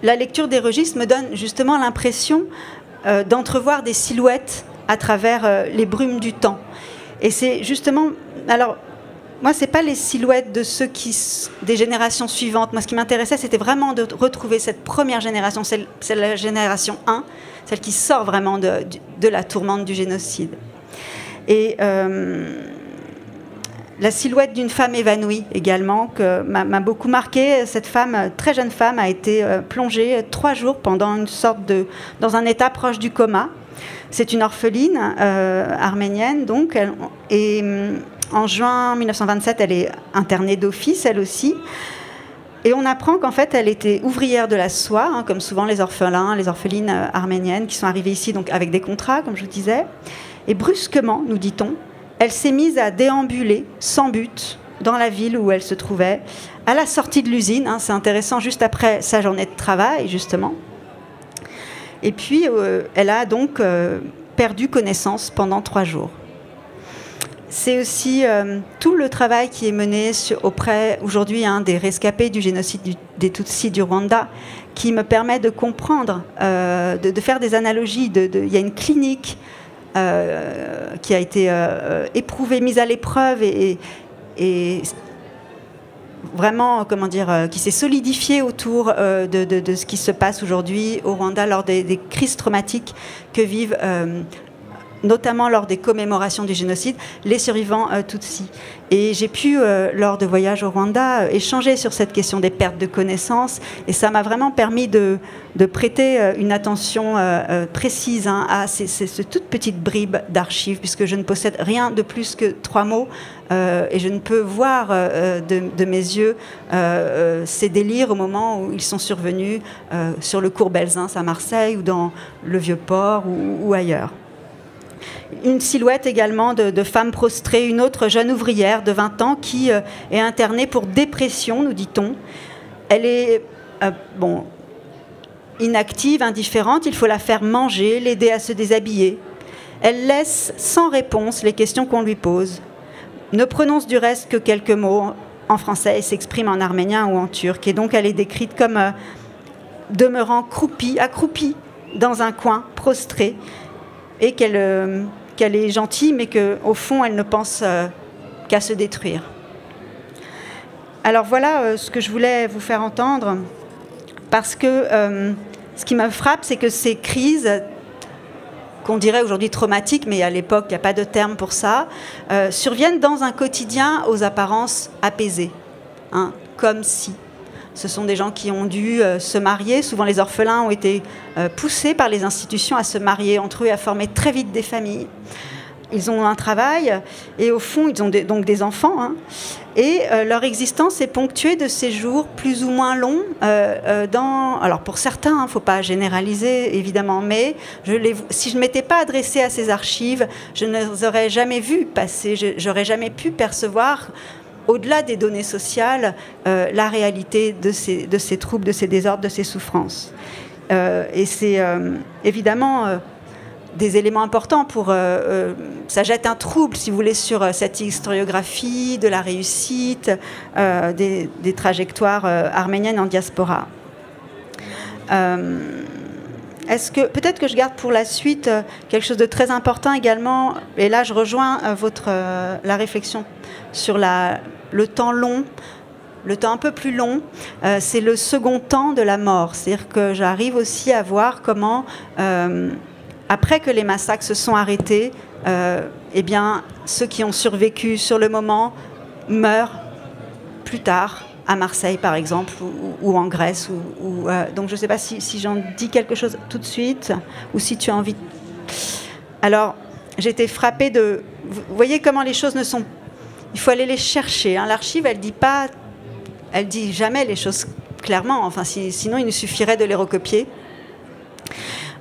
la lecture des registres me donne justement l'impression euh, d'entrevoir des silhouettes à travers euh, les brumes du temps. Et c'est justement. Alors, moi, ce n'est pas les silhouettes de ceux qui, des générations suivantes. Moi, ce qui m'intéressait, c'était vraiment de retrouver cette première génération, c'est la génération 1, celle qui sort vraiment de, de la tourmente du génocide. Et. Euh, la silhouette d'une femme évanouie également, que m'a beaucoup marqué. Cette femme, très jeune femme, a été euh, plongée trois jours pendant une sorte de, dans un état proche du coma. C'est une orpheline arménienne, donc, et mm, en juin 1927, elle est internée d'office, elle aussi. Et on apprend qu'en fait, elle était ouvrière de la soie, hein, comme souvent les orphelins, les orphelines euh, arméniennes qui sont arrivées ici donc avec des contrats, comme je vous disais. Et brusquement, nous dit-on, elle s'est mise à déambuler sans but dans la ville où elle se trouvait, à la sortie de l'usine. Hein, c'est intéressant, juste après sa journée de travail, justement. Et puis, euh, elle a donc euh, perdu connaissance pendant trois jours c'est aussi euh, tout le travail qui est mené auprès aujourd'hui hein, des rescapés du génocide des Tutsis du Rwanda, qui me permet de comprendre, de, faire des analogies. Il y a une clinique euh, qui a été éprouvée, mise à l'épreuve et, vraiment, comment dire, qui s'est solidifiée autour de, ce qui se passe aujourd'hui au Rwanda lors des, des crises traumatiques que vivent notamment lors des commémorations du génocide, les survivants euh, Tutsis. Et j'ai pu, euh, lors de voyages au Rwanda, euh, échanger sur cette question des pertes de connaissances. Et ça m'a vraiment permis de, prêter une attention précise hein, à ces, ces, toutes petites bribes d'archives, puisque je ne possède rien de plus que trois mots. et je ne peux voir de, mes yeux ces délires au moment où ils sont survenus sur le cours Belzins à Marseille ou dans le Vieux-Port ou ailleurs une silhouette également de, femme prostrée, une autre jeune ouvrière de 20 ans qui euh, est internée pour dépression, nous dit-on. Elle est euh, inactive, indifférente, il faut la faire manger, l'aider à se déshabiller. Elle laisse sans réponse les questions qu'on lui pose, ne prononce du reste que quelques mots en français et s'exprime en arménien ou en turc. Et donc elle est décrite comme euh, demeurant croupie, accroupie dans un coin, prostrée, et qu'elle qu'elle est gentille, mais qu'au fond, elle ne pense euh, qu'à se détruire. Alors voilà euh, ce que je voulais vous faire entendre, parce que euh, ce qui me frappe, c'est que ces crises qu'on dirait aujourd'hui traumatiques, mais à l'époque, il n'y a pas de terme pour ça, surviennent dans un quotidien aux apparences apaisées, hein, comme si. Ce sont des gens qui ont dû euh, se marier. Souvent, les orphelins ont été euh, poussés par les institutions à se marier entre eux et à former très vite des familles. Ils ont un travail et au fond, ils ont donc des enfants. Hein. et euh, leur existence est ponctuée de séjours plus ou moins longs. alors pour certains, il hein, ne faut pas généraliser évidemment, mais si je ne m'étais pas adressée à ces archives, je ne les aurais jamais vues passer, j'aurais jamais pu percevoir au-delà des données sociales, euh, la réalité de ces, troubles, de ces désordres, de ces souffrances. Euh, et c'est euh, évidemment des éléments importants pour... ça jette un trouble, si vous voulez, sur cette historiographie de la réussite des, trajectoires arméniennes en diaspora. Est-ce que peut-être que je garde pour la suite quelque chose de très important également, et là je rejoins votre la réflexion sur le temps long, le temps un peu plus long, euh, c'est le second temps de la mort. C'est-à-dire que j'arrive aussi à voir comment, euh, après que les massacres se sont arrêtés, euh, eh bien, ceux qui ont survécu sur le moment meurent plus tard, à Marseille par exemple, ou, en Grèce. Ou, donc je ne sais pas si, j'en dis quelque chose tout de suite, ou si tu as envie. Alors, j'ai été frappée de... Vous voyez comment les choses ne sont il faut aller les chercher. Hein. L'archive, elle dit pas, elle dit jamais les choses clairement. Enfin, sinon, il nous suffirait de les recopier.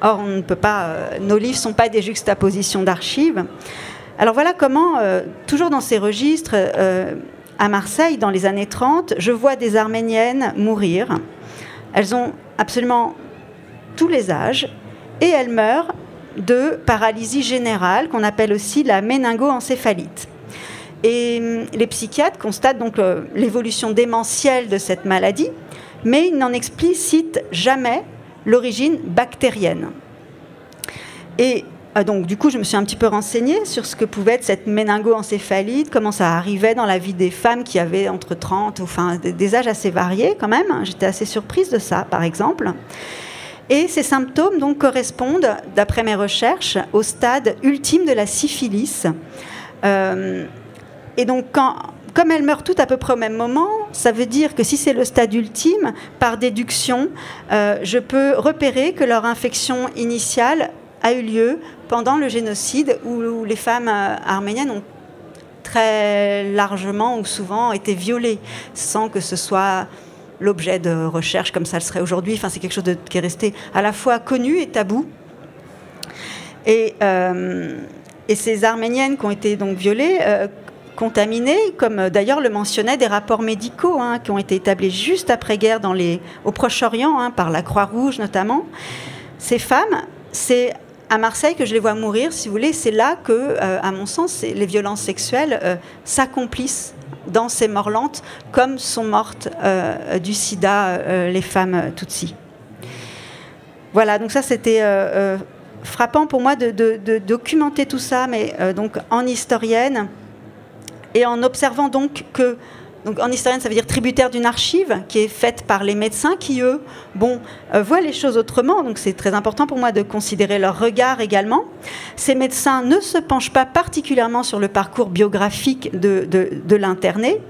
Or, on ne peut pas. Euh, nos livres ne sont pas des juxtapositions d'archives. Alors voilà comment, euh, toujours dans ces registres, euh, à Marseille, dans les années 30, je vois des Arméniennes mourir. Elles ont absolument tous les âges et elles meurent de paralysie générale qu'on appelle aussi la méningoencéphalite. Et hum, les psychiatres constatent donc euh, l'évolution démentielle de cette maladie, mais ils n'en explicitent jamais l'origine bactérienne. Donc, du coup, je me suis un petit peu renseignée sur ce que pouvait être cette méningoencéphalite, comment ça arrivait dans la vie des femmes qui avaient entre 30, enfin des âges assez variés quand même. J'étais assez surprise de ça, par exemple. Et ces symptômes donc correspondent, d'après mes recherches, au stade ultime de la syphilis. Euh, et donc, comme elles meurent toutes à peu près au même moment, ça veut dire que si c'est le stade ultime, par déduction, euh, je peux repérer que leur infection initiale a eu lieu pendant le génocide où, les femmes euh, arméniennes ont très largement ou souvent été violées sans que ce soit l'objet de recherche comme ça le serait aujourd'hui. Enfin, c'est quelque chose qui est resté à la fois connu et tabou. Et, euh, et ces Arméniennes qui ont été donc violées, euh, contaminées, comme d'ailleurs le mentionnaient des rapports médicaux hein, qui ont été établis juste après-guerre au Proche-Orient, hein, par la Croix-Rouge notamment, ces femmes, c'est à Marseille que je les vois mourir, si vous voulez. C'est là que, euh, à mon sens, les violences sexuelles s'accomplissent dans ces morts lentes, comme sont mortes euh, du sida euh, les femmes Tutsi. Voilà, donc ça c'était euh, frappant pour moi de, documenter tout ça, mais donc en historienne et en observant donc que donc en historienne, ça veut dire tributaire d'une archive qui est faite par les médecins qui, eux, bon, euh, voient les choses autrement. Donc c'est très important pour moi de considérer leur regard également. Ces médecins ne se penchent pas particulièrement sur le parcours biographique de, de, l'interné.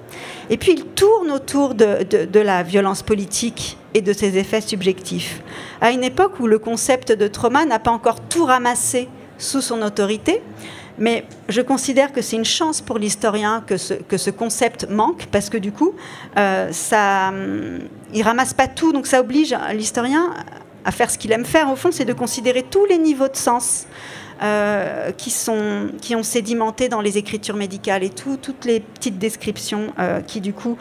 Et puis ils tournent autour de, de, la violence politique et de ses effets subjectifs. À une époque où le concept de trauma n'a pas encore tout ramassé sous son autorité, mais je considère que c'est une chance pour l'historien que ce, concept manque, parce que du coup, euh, ça, hum, il ramasse pas tout, donc ça oblige l'historien à faire ce qu'il aime faire. Au fond, c'est de considérer tous les niveaux de sens. Euh, qui, sont, qui ont sédimenté dans les écritures médicales et tout, toutes les petites descriptions euh, qui, du coup,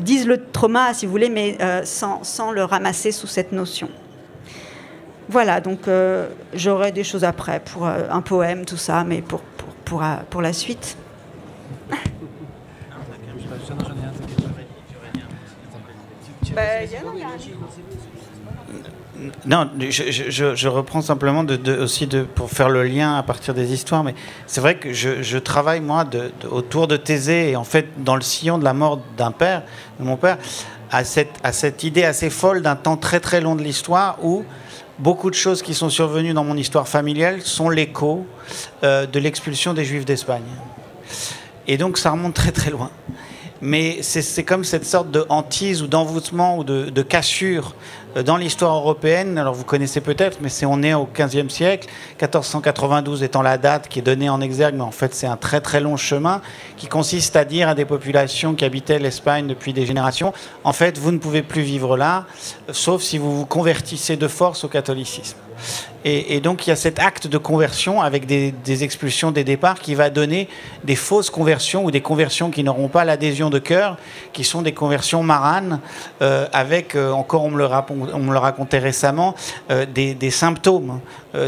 disent le trauma, si vous voulez, mais sans, le ramasser sous cette notion. Voilà, donc j'aurai des choses après pour un poème, tout ça, mais pour pour, pour la suite. Non, je, je, reprends simplement de, aussi de, pour faire le lien à partir des histoires, mais c'est vrai que je, travaille moi de, autour de Thésée et en fait dans le sillon de la mort d'un père, de mon père, à cette, à cette idée assez folle d'un temps très très long de l'histoire où beaucoup de choses qui sont survenues dans mon histoire familiale sont l'écho euh, de l'expulsion des Juifs d'Espagne. Et donc ça remonte très très loin. Mais c'est comme cette sorte de hantise ou d'envoûtement ou de, cassure dans l'histoire européenne. Alors vous connaissez peut-être, mais c'est on est au XVe siècle, 1492 étant la date qui est donnée en exergue, mais en fait c'est un très très long chemin qui consiste à dire à des populations qui habitaient l'Espagne depuis des générations, en fait vous ne pouvez plus vivre là, sauf si vous vous convertissez de force au catholicisme. Et, donc il y a cet acte de conversion avec des, expulsions des départs qui va donner des fausses conversions ou des conversions qui n'auront pas l'adhésion de cœur, qui sont des conversions maranes, euh, avec, euh, encore on me, le racontait récemment, euh, des, symptômes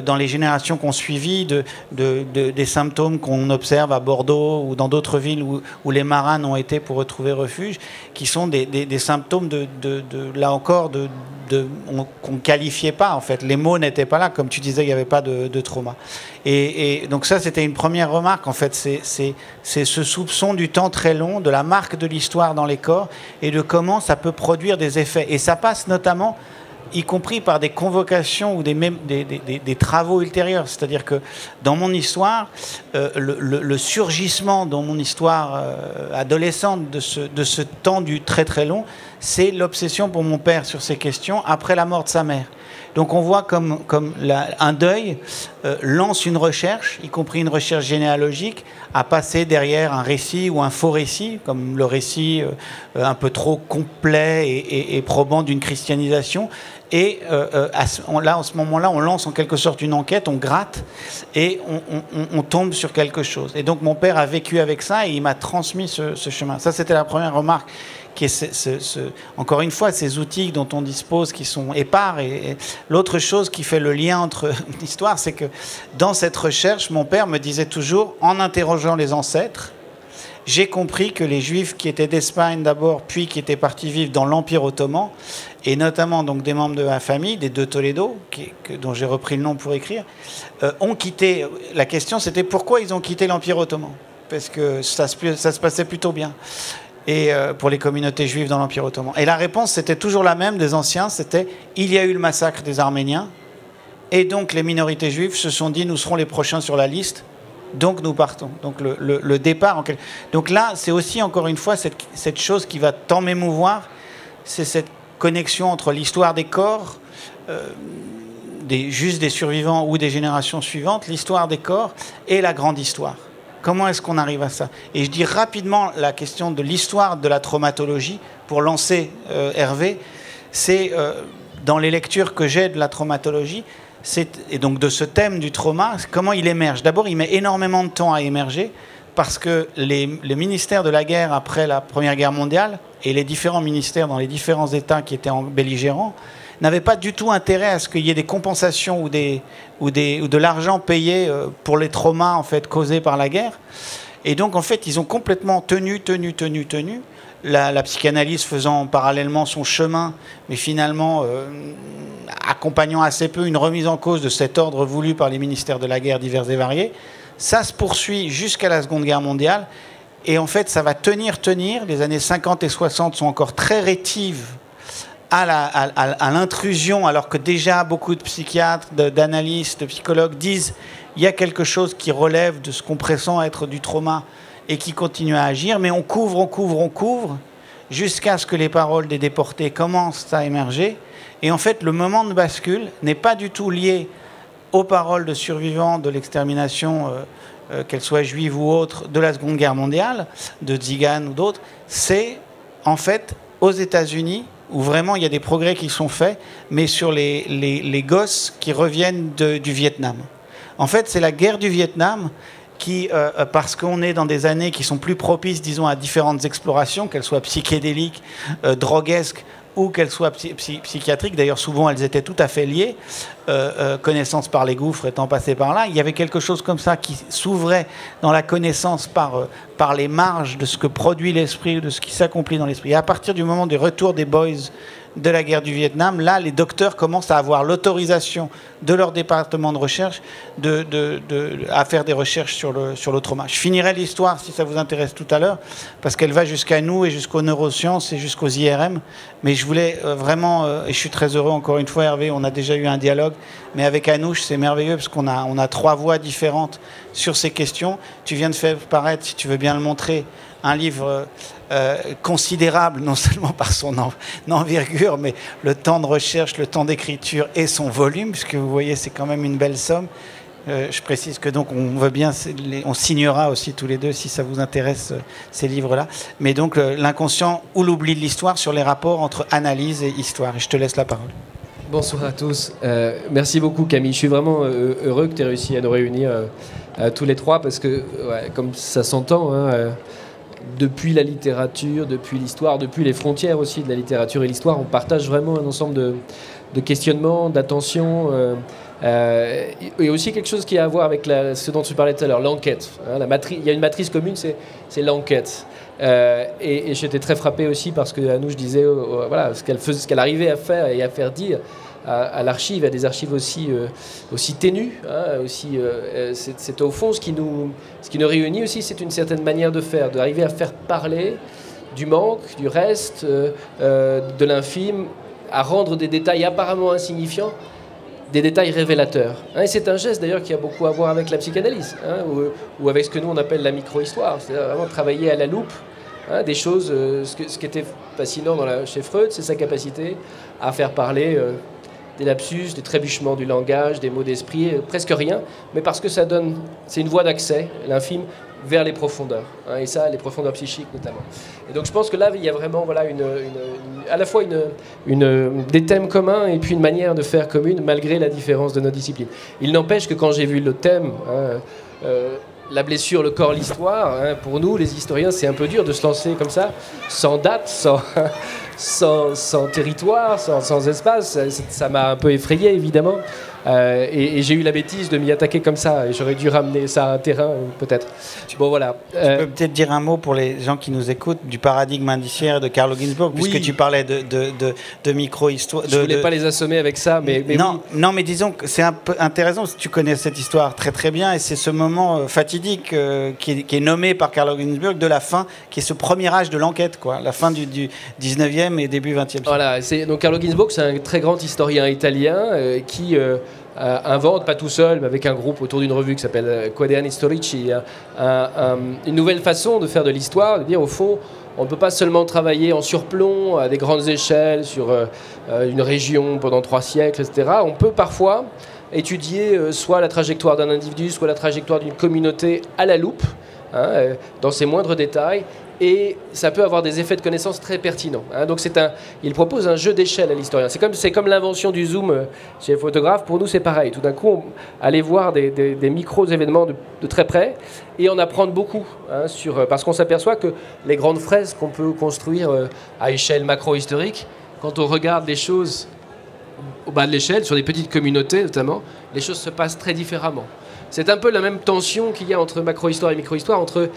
dans les générations qu'on suivi, de, des symptômes qu'on observe à Bordeaux ou dans d'autres villes où, les maranes ont été pour retrouver refuge, qui sont des, symptômes de, là encore qu'on ne qualifiait pas en fait. Les mots n'étaient pas là, tu disais, il n'y avait pas de, trauma. Et, donc ça, c'était une première remarque en fait. C'est ce soupçon du temps très long, de la marque de l'histoire dans les corps et de comment ça peut produire des effets. Et ça passe notamment y compris par des convocations ou des, travaux ultérieurs. C'est-à-dire que dans mon histoire, euh, le, surgissement dans mon histoire euh, adolescente de ce, de ce temps du très très long, c'est l'obsession pour mon père sur ces questions après la mort de sa mère. Donc on voit comme, un deuil euh, lance une recherche, y compris une recherche généalogique, à passer derrière un récit ou un faux récit, comme le récit un peu trop complet et probant d'une christianisation, et euh, euh, là, en ce moment-là, on lance en quelque sorte une enquête, on gratte et on, tombe sur quelque chose. Et donc mon père a vécu avec ça et il m'a transmis ce, chemin. Ça, c'était la première remarque. Encore une fois, ces outils dont on dispose qui sont épars. Et, l'autre chose qui fait le lien entre l'histoire, c'est que dans cette recherche, mon père me disait toujours, en interrogeant les ancêtres, j'ai compris que les juifs qui étaient d'Espagne d'abord, puis qui étaient partis vivre dans l'Empire ottoman, et notamment donc des membres de ma famille, des deux Toledo, dont j'ai repris le nom pour écrire, euh, ont quitté. La question c'était pourquoi ils ont quitté l'Empire ottoman? Parce que ça se passait plutôt bien. Et euh, pour les communautés juives dans l'Empire ottoman. Et la réponse c'était toujours la même des anciens, c'était il y a eu le massacre des Arméniens, et donc les minorités juives se sont dit nous serons les prochains sur la liste, donc nous partons. Donc le, départ. Donc là, c'est aussi encore une fois cette, cette chose qui va tant m'émouvoir, c'est cette connexion entre l'histoire des corps, euh, juste des survivants ou des générations suivantes, l'histoire des corps et la grande histoire. Comment est-ce qu'on arrive à ça? Et je dis rapidement la question de l'histoire de la traumatologie pour lancer euh, Hervé. C'est euh, dans les lectures que j'ai de la traumatologie, et donc de ce thème du trauma, comment il émerge. D'abord, il met énormément de temps à émerger parce que les, ministères de la guerre après la Première Guerre mondiale et les différents ministères dans les différents États qui étaient en belligérants n'avaient pas du tout intérêt à ce qu'il y ait des compensations ou, des, ou, des, ou de l'argent payé euh, pour les traumas en fait, causés par la guerre. Et donc, en fait, ils ont complètement tenu, tenu, tenu, tenu. La, psychanalyse faisant parallèlement son chemin, mais finalement euh, accompagnant assez peu une remise en cause de cet ordre voulu par les ministères de la guerre divers et variés. Ça se poursuit jusqu'à la Seconde Guerre mondiale. Et en fait, ça va tenir, tenir. Les années 50 et 60 sont encore très rétives à l'intrusion, alors que déjà beaucoup de psychiatres, d'analystes, de psychologues disent il y a quelque chose qui relève de ce qu'on pressent être du trauma et qui continue à agir, mais on couvre, on couvre, on couvre, jusqu'à ce que les paroles des déportés commencent à émerger. Et en fait, le moment de bascule n'est pas du tout lié aux paroles de survivants de l'extermination, euh, euh, qu'elles soient juives ou autres, de la Seconde Guerre mondiale, de Zigan ou d'autres. C'est en fait aux États-Unis où vraiment il y a des progrès qui sont faits, mais sur les, les, gosses qui reviennent du Vietnam. En fait, c'est la guerre du Vietnam qui, euh, euh, parce qu'on est dans des années qui sont plus propices, disons, à différentes explorations, qu'elles soient psychédéliques, euh, droguesques ou qu'elles soient psychiatriques, d'ailleurs souvent elles étaient tout à fait liées, connaissance par les gouffres étant passées par là, il y avait quelque chose comme ça qui s'ouvrait dans la connaissance par, par les marges de ce que produit l'esprit, de ce qui s'accomplit dans l'esprit. À partir du moment du retour des boys de la guerre du Vietnam, là, les docteurs commencent à avoir l'autorisation de leur département de recherche de, à faire des recherches sur le, sur trauma. Je finirai l'histoire, si ça vous intéresse tout à l'heure, parce qu'elle va jusqu'à nous et jusqu'aux neurosciences et jusqu'aux IRM. Mais je voulais euh, vraiment, euh, et je suis très heureux encore une fois, Hervé, on a déjà eu un dialogue, mais avec Anouche, c'est merveilleux, parce qu'on a, on a trois voix différentes sur ces questions. Tu viens de faire paraître, si tu veux bien le montrer, un livre euh, considérable, non seulement par son envergure, mais le temps de recherche, le temps d'écriture et son volume, puisque vous voyez, c'est quand même une belle somme. Euh, je précise que donc on veut bien, on signera aussi tous les deux si ça vous intéresse euh, ces livres-là. Mais donc l'inconscient ou l'oubli de l'histoire sur les rapports entre analyse et histoire. Et je te laisse la parole. Bonsoir à tous. merci beaucoup Camille. Je suis vraiment heureux que tu aies réussi à nous réunir tous les trois parce que, comme ça s'entend, hein, depuis la littérature, depuis l'histoire, depuis les frontières aussi de la littérature et l'histoire, on partage vraiment un ensemble de, questionnements, d'attention. Euh, euh, et aussi quelque chose qui a à voir avec ce dont tu parlais tout à l'heure, l'enquête. Hein, il y a une matrice commune, c'est l'enquête. Euh, et, j'étais très frappé aussi parce que à nous, je disais voilà, ce qu'elle ce qu'elle arrivait à faire et à faire dire à, l'archive, à des archives aussi, euh, ténues. Hein, aussi, euh, euh, c'est au fond ce qui, nous, ce qui nous réunit aussi, c'est une certaine manière de faire, d'arriver à faire parler du manque, du reste, de l'infime, à rendre des détails apparemment insignifiants des détails révélateurs. Hein, et c'est un geste d'ailleurs qui a beaucoup à voir avec la psychanalyse, hein, ou, avec ce que nous on appelle la micro-histoire, c'est vraiment travailler à la loupe des choses. ce, qui était fascinant chez Freud, c'est sa capacité à faire parler des lapsus, des trébuchements du langage, des mots d'esprit, euh, presque rien, mais parce que ça donne, c'est une voie d'accès, l'infime, vers les profondeurs, hein, et ça, les profondeurs psychiques notamment. Et donc je pense que là, il y a vraiment voilà, à la fois des thèmes communs et puis une manière de faire commune malgré la différence de nos disciplines. Il n'empêche que quand j'ai vu le thème, hein, euh, la blessure, le corps, l'histoire, hein, pour nous, les historiens, c'est un peu dur de se lancer comme ça, sans date, sans, sans, territoire, sans, espace. Ça m'a un peu effrayé, évidemment. Euh, et, j'ai eu la bêtise de m'y attaquer comme ça. Et j'aurais dû ramener ça à un terrain, peut-être. Bon, voilà. Tu peux euh, peut-être dire un mot pour les gens qui nous écoutent du paradigme indiciaire de Carlo Ginzburg, puisque tu parlais de, de, de, micro-histoire. Je ne voulais pas les assommer avec ça, mais. non, non, mais disons que c'est un peu intéressant tu connais cette histoire très très bien. Et c'est ce moment euh, fatidique qui, est, nommé par Carlo Ginzburg de la fin, qui est ce premier âge de l'enquête, quoi. La fin du, du 19e et début 20e siècle. Voilà. Donc Carlo Ginzburg, c'est un très grand historien italien qui. Euh, invente, pas tout seul, mais avec un groupe autour d'une revue qui s'appelle euh, Quotidiani Storici, une nouvelle façon de faire de l'histoire, de dire au fond, on ne peut pas seulement travailler en surplomb à des grandes échelles sur une région pendant trois siècles, etc. On peut parfois étudier soit la trajectoire d'un individu, soit la trajectoire d'une communauté à la loupe, hein, dans ses moindres détails, et ça peut avoir des effets de connaissance très pertinents. Hein. Donc c'est un, il propose un jeu d'échelle à l'historien. C'est comme, c'est comme l'invention du zoom euh, chez les photographes. Pour nous, c'est pareil. Tout d'un coup, aller voir des, des, micros événements de, très près et en apprendre beaucoup hein, euh, parce qu'on s'aperçoit que les grandes fraises qu'on peut construire euh, à échelle macro-historique, quand on regarde les choses au bas de l'échelle, sur des petites communautés notamment, les choses se passent très différemment. C'est un peu la même tension qu'il y a entre macro-histoire et micro-histoire, entre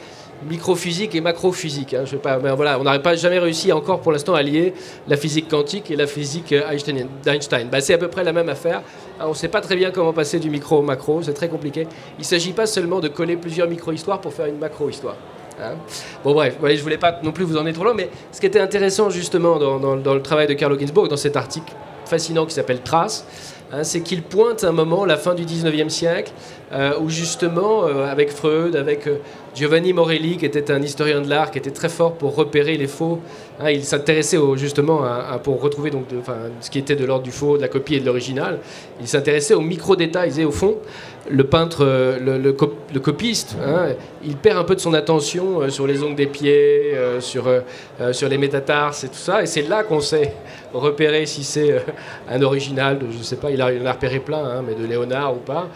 microphysique et macrophysique. Hein. Je pas, voilà, on n'aurait pas jamais réussi encore pour l'instant à lier la physique quantique et la physique euh, d'Einstein. Bah, c'est à peu près la même affaire. On ne sait pas très bien comment passer du micro au macro, c'est très compliqué. Il ne s'agit pas seulement de coller plusieurs micro-histoires pour faire une macro-histoire. Hein. Bon bref, je ne voulais pas non plus vous en trop long, mais ce qui était intéressant justement dans, le travail de Carlo Ginzburg, dans cet article fascinant qui s'appelle Trace, Hein, c'est qu'il pointe un moment, la fin du 19e siècle, euh, où justement, euh, avec Freud, avec euh, Giovanni Morelli, qui était un historien de l'art, qui était très fort pour repérer les faux, hein, il s'intéressait justement à, pour retrouver donc ce qui était de l'ordre du faux, de la copie et de l'original. Il s'intéressait aux micro-détails et au fond, le peintre, le, copiste, hein, il perd un peu de son attention sur les ongles des pieds, sur, les métatarses et tout ça, et c'est là qu'on sait repérer si c'est un original, de, je ne sais pas, il, en a repéré plein, hein, mais de Léonard ou pas.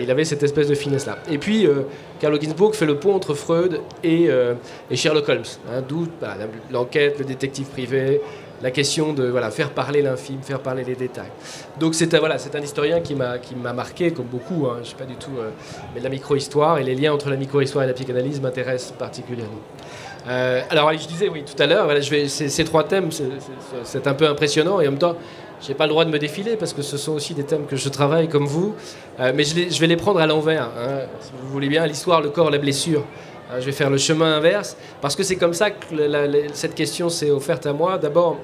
Il avait cette espèce de finesse-là. Et puis, euh, Carlo Ginzburg fait le pont entre Freud et, euh, Sherlock Holmes, hein, d'où bah, l'enquête, le détective privé, la question de faire parler l'infime, faire parler les détails. Donc c'est un historien qui m'a marqué, comme beaucoup, je sais pas du tout, euh, mais la micro-histoire et les liens entre la micro-histoire et la psychanalyse m'intéressent particulièrement. alors je disais oui tout à l'heure, ces, trois thèmes, c'est un peu impressionnant et en même temps, je n'ai pas le droit de me défiler parce que ce sont aussi des thèmes que je travaille comme vous, euh, mais je, vais les prendre à l'envers. Hein. si vous voulez bien, l'histoire, le corps, la blessure. Euh, je vais faire le chemin inverse parce que c'est comme ça que cette question s'est offerte à moi. D'abord,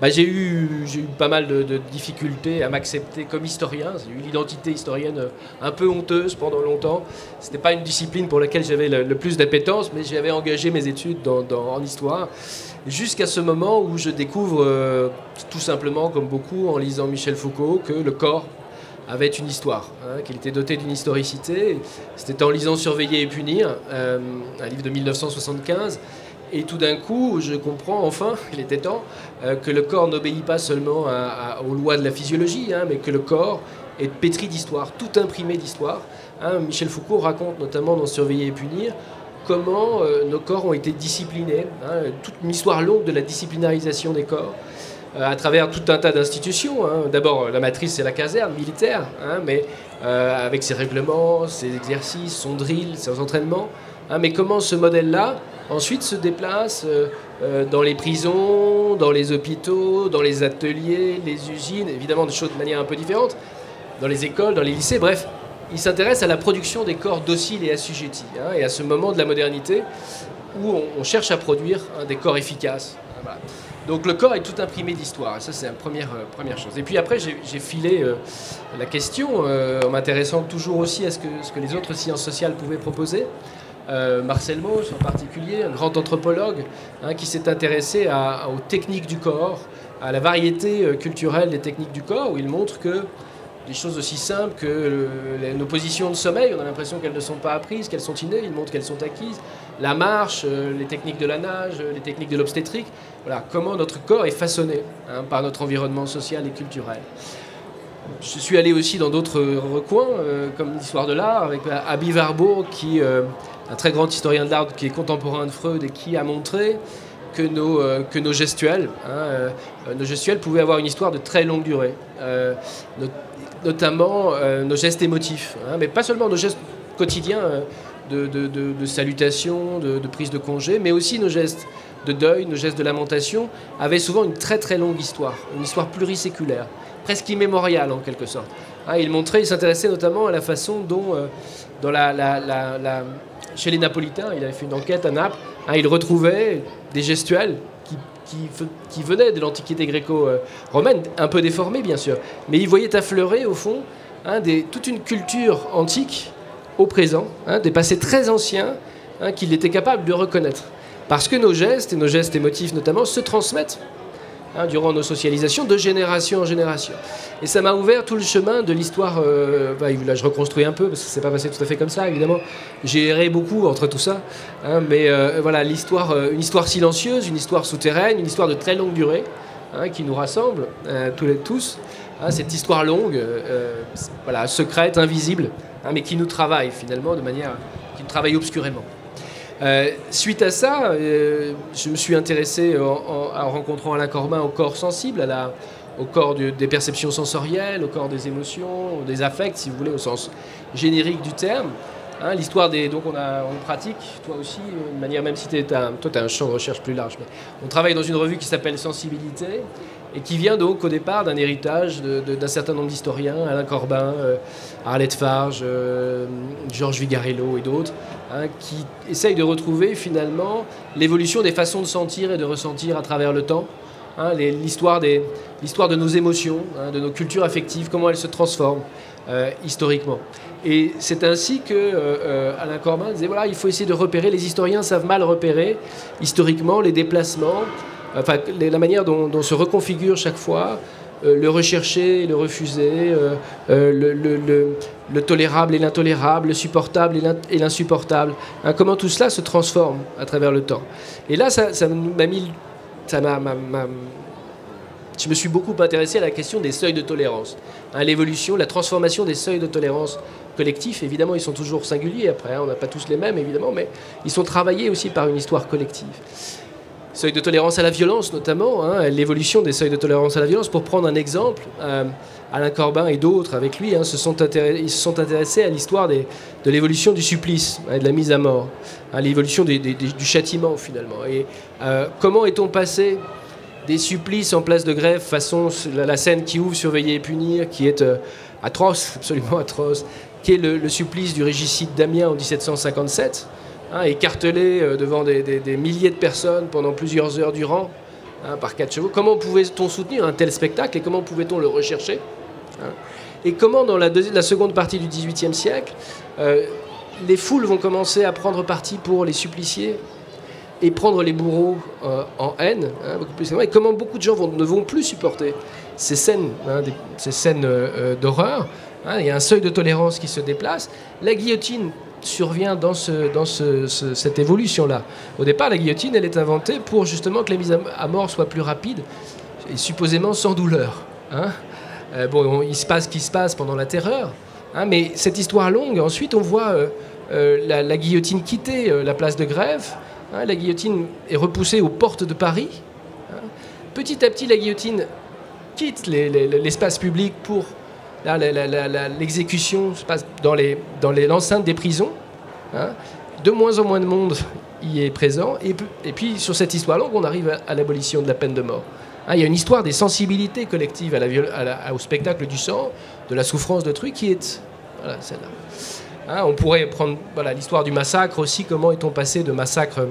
bah, j'ai eu, pas mal de, difficultés à m'accepter comme historien. J'ai eu l'identité historienne euh, un peu honteuse pendant longtemps. Ce n'était pas une discipline pour laquelle j'avais le, plus d'appétence, mais j'avais engagé mes études en histoire jusqu'à ce moment où je découvre euh, tout simplement, comme beaucoup, en lisant Michel Foucault, que le corps avait une histoire, hein, qu'il était doté d'une historicité. C'était en lisant Surveiller et punir, euh, un livre de 1975. Et tout d'un coup, je comprends enfin, il était temps, euh, que le corps n'obéit pas seulement aux lois de la physiologie, hein, mais que le corps est pétri d'histoire, tout imprimé d'histoire. Hein. Michel Foucault raconte notamment dans Surveiller et punir comment euh, nos corps ont été disciplinés, hein, toute une histoire longue de la disciplinarisation des corps, euh, à travers tout un tas d'institutions. Hein. D'abord, la matrice, c'est la caserne militaire, hein, mais euh, avec ses règlements, ses exercices, son drill, ses entraînements. mais comment ce modèle-là, ensuite, se déplace dans les prisons, dans les hôpitaux, dans les ateliers, les usines, évidemment des choses de manière un peu différente, dans les écoles, dans les lycées, bref, il s'intéresse à la production des corps dociles et assujettis, hein, et à ce moment de la modernité où on, cherche à produire des corps efficaces. Donc le corps est tout imprimé d'histoire, ça c'est la première, euh, première chose. Et puis après j'ai filé euh, la question euh, en m'intéressant toujours aussi à ce que, ce que les autres sciences sociales pouvaient proposer. Marcel Mauss en particulier, un grand anthropologue hein, qui s'est intéressé aux techniques du corps, à la variété culturelle des techniques du corps, où il montre que des choses aussi simples que nos positions de sommeil, on a l'impression qu'elles ne sont pas apprises, qu'elles sont innées, il montre qu'elles sont acquises. La marche, euh, les techniques de la nage, euh, les techniques de l'obstétrique, voilà, comment notre corps est façonné hein, par notre environnement social et culturel. Je suis allé aussi dans d'autres recoins, euh, comme l'histoire de l'art, avec Abi Warburg, qui un très grand historien de l'art qui est contemporain de Freud et qui a montré que nos, que nos gestuels, hein, nos gestuels pouvaient avoir une histoire de très longue durée notamment euh, nos gestes émotifs, hein, mais pas seulement nos gestes quotidiens euh, de, de, salutation, de, prise de congé, mais aussi nos gestes de deuil, nos gestes de lamentation, avaient souvent une très très longue histoire, une histoire pluriséculaire, presque immémoriale en quelque sorte. Hein, il montrait, il s'intéressait notamment à la façon dont, euh, dans la, la, chez les Napolitains, il avait fait une enquête à Naples, hein, il retrouvait des gestuels qui, venait de l'Antiquité gréco-romaine, un peu déformé bien sûr, mais il voyait affleurer au fond hein, toute une culture antique au présent, hein, des passés très anciens qu'il était capable de reconnaître. Parce que nos gestes, et nos gestes émotifs notamment, se transmettent hein, durant nos socialisations de génération en génération. Et ça m'a ouvert tout le chemin de l'histoire. Euh, bah, là, je reconstruis un peu parce que c'est pas passé tout à fait comme ça, évidemment. J'ai erré beaucoup entre tout ça, hein, mais euh, voilà, l'histoire, euh, une histoire silencieuse, une histoire souterraine, une histoire de très longue durée, hein, qui nous rassemble tous les tous. Cette histoire longue, voilà, secrète, invisible, mais qui nous travaille finalement de manière, qui nous travaille obscurément. Suite à ça, je me suis intéressé en, rencontrant Alain Corbin au corps sensible, au corps des perceptions sensorielles, au corps des émotions, des affects, si vous voulez, au sens générique du terme. Hein, l'histoire des. Donc, on, a, on pratique, toi aussi, de manière, même si tu un, toi, as un champ de recherche plus large. Mais on travaille dans une revue qui s'appelle Sensibilité et qui vient donc au départ d'un héritage d'un certain nombre d'historiens, Alain Corbin, euh, Arlette Farge, euh, Georges Vigarello et d'autres, hein, qui essayent de retrouver finalement l'évolution des façons de sentir et de ressentir à travers le temps Hein, l'histoire, de nos émotions, hein, de nos cultures affectives, comment elles se transforment euh, historiquement. Et c'est ainsi que euh, Alain Corbin disait voilà, il faut essayer de repérer. Les historiens savent mal repérer historiquement les déplacements, enfin la manière dont, se reconfigure chaque fois le rechercher, le refuser, le, tolérable et l'intolérable, le supportable et l'insupportable. Hein, comment tout cela se transforme à travers le temps. Et là, ça, m'a mis ça m'a, je me suis beaucoup intéressé à la question des seuils de tolérance, à l'évolution, la transformation des seuils de tolérance collectifs. Évidemment, ils sont toujours singuliers après, hein, on n'a pas tous les mêmes évidemment, mais ils sont travaillés aussi par une histoire collective. Seuil de tolérance à la violence notamment, hein, l'évolution des seuils de tolérance à la violence. Pour prendre un exemple, euh, Alain Corbin et d'autres avec lui hein, se sont intéressés à l'histoire de l'évolution du supplice et de la mise à mort, à l'évolution du châtiment finalement. Et euh, comment est-on passé des supplices en place de grève, façon la, scène qui ouvre Surveiller et punir, qui est euh, atroce, absolument atroce, qui est le, supplice du régicide d'Amiens en 1757, hein, écartelé euh, devant des, milliers de personnes pendant plusieurs heures durant, hein, par quatre chevaux. Comment pouvait-on soutenir un tel spectacle et comment pouvait-on le rechercher hein? Et comment, dans la, seconde partie du XVIIIe siècle, les foules vont commencer à prendre parti pour les suppliciés et prendre les bourreaux euh, en haine, hein, et comment beaucoup de gens ne vont plus supporter ces scènes, hein, ces scènes euh, euh, d'horreur. Il y a un seuil de tolérance qui se déplace. La guillotine survient dans, ce, dans cette évolution-là. Au départ, la guillotine, elle est inventée pour justement que la mise à mort soit plus rapide et supposément sans douleur. bon, il se passe ce qui se passe pendant la terreur, mais cette histoire longue, ensuite on voit la, la, guillotine quitter la place de grève, Hein, la guillotine est repoussée aux portes de Paris. Hein. Petit à petit, la guillotine quitte l'espace public pour l'exécution se passe dans l'enceinte des prisons. Hein. De moins en moins de monde y est présent. Et, puis, sur cette histoire longue, on arrive à, l'abolition de la peine de mort. il y a une histoire des sensibilités collectives au spectacle du sang, de la souffrance de trucs qui est celle-là. Hein, on pourrait prendre l'histoire du massacre aussi, comment est-on passé de massacre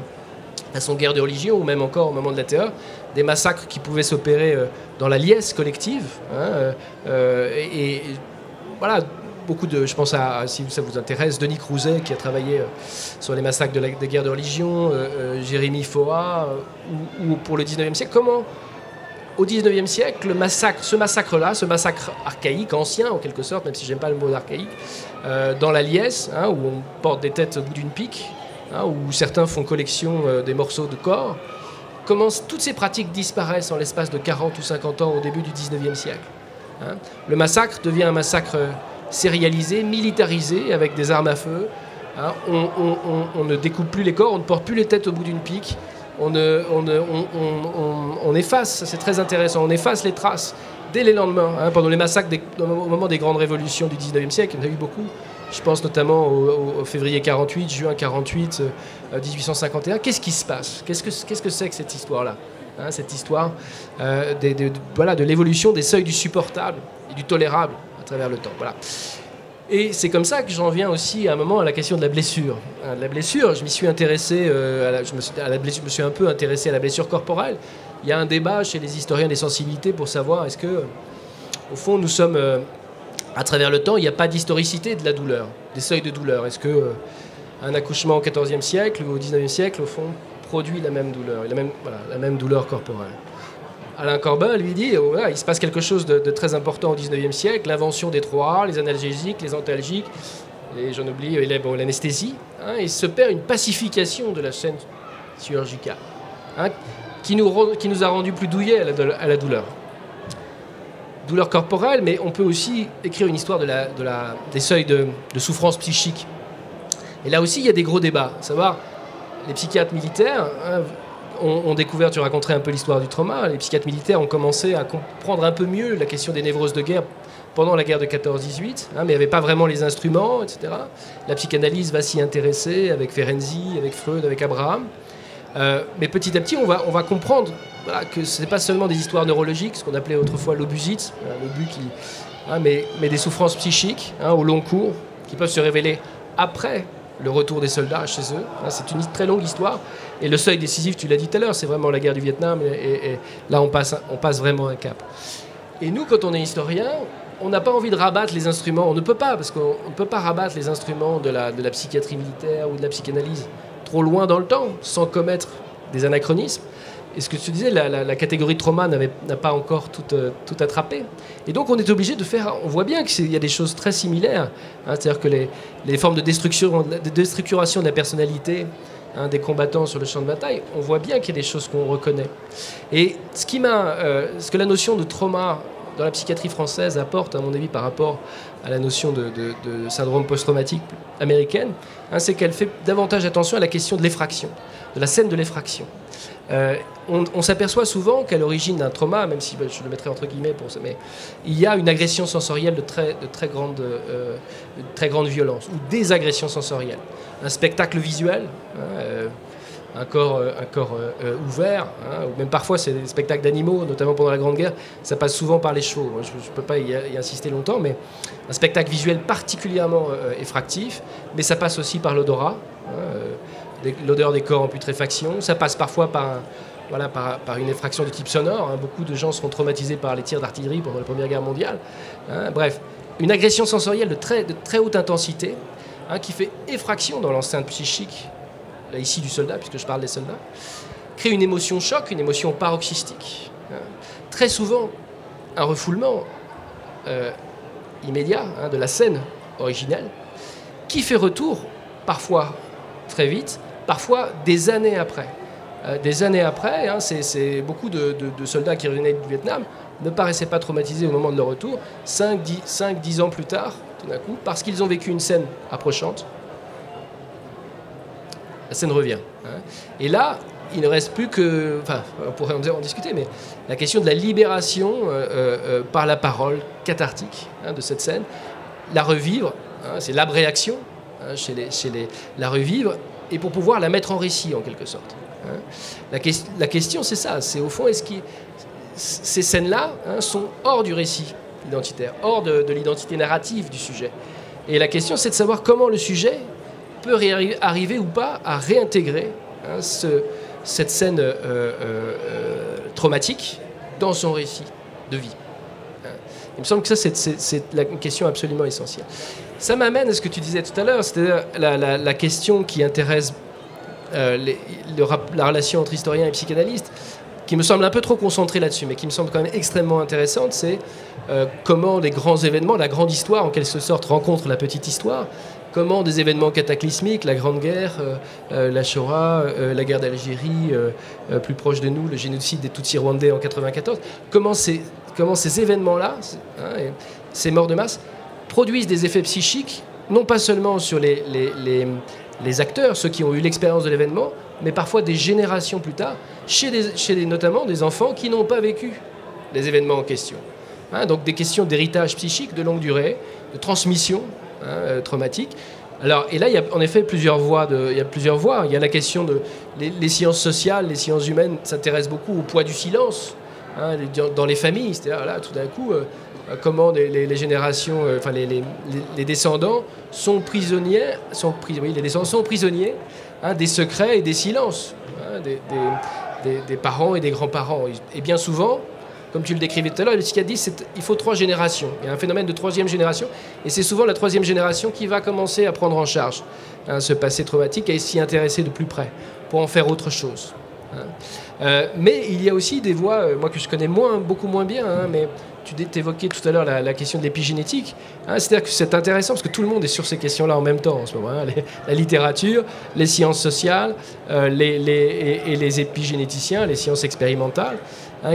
à son guerre de religion, ou même encore au moment de la terreur, des massacres qui pouvaient s'opérer euh, dans la liesse collective. Hein, euh, euh, et, voilà, beaucoup de, je pense à, si ça vous intéresse, Denis Crouzet qui a travaillé sur les massacres de la, des guerres de religion, Jérémy Foa, ou, pour le 19e siècle. Comment, au 19e siècle, le massacre, ce massacre-là, ce massacre archaïque, ancien en quelque sorte, même si j'aime pas le mot archaïque, dans la liesse, hein, où on porte des têtes au bout d'une pique, hein, où certains font collection des morceaux de corps, comment toutes ces pratiques disparaissent en l'espace de 40 ou 50 ans au début du 19e siècle. Hein. Le massacre devient un massacre sérialisé, militarisé, avec des armes à feu. On, ne découpe plus les corps, on ne porte plus les têtes au bout d'une pique, on, on efface, c'est très intéressant, on efface les traces dès les lendemains, hein, pendant les massacres au moment des grandes révolutions du 19e siècle, il y en a eu beaucoup. Je pense notamment au, février 48, juin 48, 1851. Euh, qu'est-ce qui se passe? Qu'est-ce que c'est -ce que, cette histoire-là? Hein, Cette histoire euh, de, de l'évolution des seuils du supportable et du tolérable à travers le temps. Et c'est comme ça que j'en viens aussi à un moment à la question de la blessure. Hein, la blessure, je m'y suis intéressé, euh, je me suis un peu intéressé à la blessure corporelle. Il y a un débat chez les historiens des sensibilités pour savoir est-ce que, au fond, nous sommes à travers le temps, il n'y a pas d'historicité de la douleur, des seuils de douleur. Est-ce que euh, un accouchement au XIVe siècle ou au XIXe siècle, au fond, produit la même douleur, la même, douleur corporelle? Alain Corbin lui dit oh, il se passe quelque chose de, très important au 19e siècle, l'invention des trois les analgésiques, les antalgiques, et j'en oublie l'anesthésie. Hein, il se perd une pacification de la chaîne chirurgicale hein, qui, nous, qui nous a rendu plus douillets à la, douleur. Douleur corporelle, mais on peut aussi écrire une histoire de la, de la, des seuils de, souffrance psychique. Et là aussi, il y a des gros débats. savoir, les psychiatres militaires hein, ont, découvert, tu raconterais un peu l'histoire du trauma, les psychiatres militaires ont commencé à comprendre un peu mieux la question des névroses de guerre pendant la guerre de 14-18, hein, mais il n'y avait pas vraiment les instruments, etc. La psychanalyse va s'y intéresser avec Ferenczi, avec Freud, avec Abraham. Euh, mais petit à petit, on va, on va comprendre que ce n'est pas seulement des histoires neurologiques, ce qu'on appelait autrefois l'obusite, hein, l'obus qui, hein, mais, des souffrances psychiques au long cours qui peuvent se révéler après le retour des soldats chez eux. c'est une très longue histoire. Et le seuil décisif, tu l'as dit tout à l'heure, c'est vraiment la guerre du Vietnam. Et, là, on passe, on passe vraiment un cap. Et nous, quand on est historien, on n'a pas envie de rabattre les instruments. On ne peut pas, parce qu'on ne peut pas rabattre les instruments de la psychiatrie militaire ou de la psychanalyse trop loin dans le temps, sans commettre des anachronismes. Et ce que tu disais, la, catégorie de trauma n'a pas encore tout, euh, tout, attrapé. Et donc on est obligé de faire, on voit bien qu'il y a des choses très similaires. Hein. C'est-à-dire que les, les, formes de, destruction, de déstructuration de la personnalité hein, des combattants sur le champ de bataille, on voit bien qu'il y a des choses qu'on reconnaît. Et ce, qui euh, ce que la notion de trauma dans la psychiatrie française apporte, à mon avis, par rapport à la notion de, syndrome post-traumatique américaine, hein, c'est qu'elle fait davantage attention à la question de l'effraction, de la scène de l'effraction. Euh, on, s'aperçoit souvent qu'à l'origine d'un trauma, même si ben, je le mettrai entre guillemets pour il y a une agression sensorielle de très, de très, grande, euh, violence, ou des agressions sensorielles. Un spectacle visuel, hein, euh, un corps, un corps ouvert, hein, ou même parfois c'est des spectacles d'animaux, notamment pendant la Grande Guerre, ça passe souvent par les chevaux. Je ne peux pas y, insister longtemps, mais un spectacle visuel particulièrement effractif, mais ça passe aussi par l'odorat. Hein, l'odeur des corps en putréfaction, ça passe parfois par une effraction de type sonore. Hein. Beaucoup de gens seront traumatisés par les tirs d'artillerie pendant la Première Guerre mondiale. Hein. Bref, une agression sensorielle de très, haute intensité hein, qui fait effraction dans l'enceinte psychique, ici du soldat, puisque je parle des soldats, crée une émotion choc, une émotion paroxystique. Très souvent, un refoulement euh, immédiat de la scène originelle qui fait retour, parfois très vite, parfois des années après. Euh, des années après, hein, c'est beaucoup de, soldats qui revenaient du Vietnam ne paraissaient pas traumatisés au moment de leur retour, 5-10 ans plus tard, tout d'un coup, parce qu'ils ont vécu une scène approchante, la scène revient. Hein. Et là, il ne reste plus que, enfin, on pourrait en discuter, mais la question de la libération euh, euh, par la parole cathartique hein, de cette scène, la revivre, c'est l'abréaction chez, les, chez les, la revivre, et pour pouvoir la mettre en récit en quelque sorte. Hein. La, la, question, c'est ça. C'est au fond, est-ce que ces scènes-là hein, sont hors du récit identitaire, hors de, l'identité narrative du sujet Et la question, c'est de savoir comment le sujet peut arriver ou pas à réintégrer hein, ce, cette scène euh, euh, traumatique dans son récit de vie. Il me semble que ça, c'est une question absolument essentielle. Ça m'amène à ce que tu disais tout à l'heure, c'est-à-dire la, question qui intéresse euh, la relation entre historien et psychanalyste, qui me semble un peu trop concentrée là-dessus, mais qui me semble quand même extrêmement intéressante, c'est euh, comment les grands événements, la grande histoire en quelque sorte rencontre la petite histoire, comment des événements cataclysmiques, la Grande Guerre, euh, la Shoah, la guerre d'Algérie, plus proche de nous, le génocide des Tutsis rwandais en 94, comment ces, comment ces événements-là, hein, ces morts de masse, produisent des effets psychiques, non pas seulement sur les, les les acteurs, ceux qui ont eu l'expérience de l'événement, mais parfois des générations plus tard, chez, chez notamment des enfants qui n'ont pas vécu les événements en question. Hein, donc des questions d'héritage psychique de longue durée, de transmission hein, euh, traumatique. Alors, et là, il y a en effet plusieurs voies. De, il y a plusieurs voies. Il y a la question de les, sciences sociales, les sciences humaines s'intéressent beaucoup au poids du silence hein, dans les familles. C'est-à-dire là, tout d'un coup, euh, comment les, générations, euh, enfin les, descendants sont prisonniers, sont oui, les descendants sont prisonniers hein, des secrets et des silences hein, des, parents et des grands-parents. Et bien souvent, comme tu le décrivais tout à l'heure, le psychiatre dit qu'il faut trois générations. Il y a un phénomène de troisième génération, et c'est souvent la troisième génération qui va commencer à prendre en charge hein, ce passé traumatique et s'y intéresser de plus près. pour en faire autre chose. Euh, mais il y a aussi des euh, moi que je connais moins, beaucoup moins bien, mais tu évoquais tout à l'heure la, question de l'épigénétique. Hein. C'est-à-dire que c'est intéressant parce que tout le monde est sur ces questions-là en même temps en ce moment. la littérature, les sciences sociales euh, les, et, les épigénéticiens, les sciences expérimentales,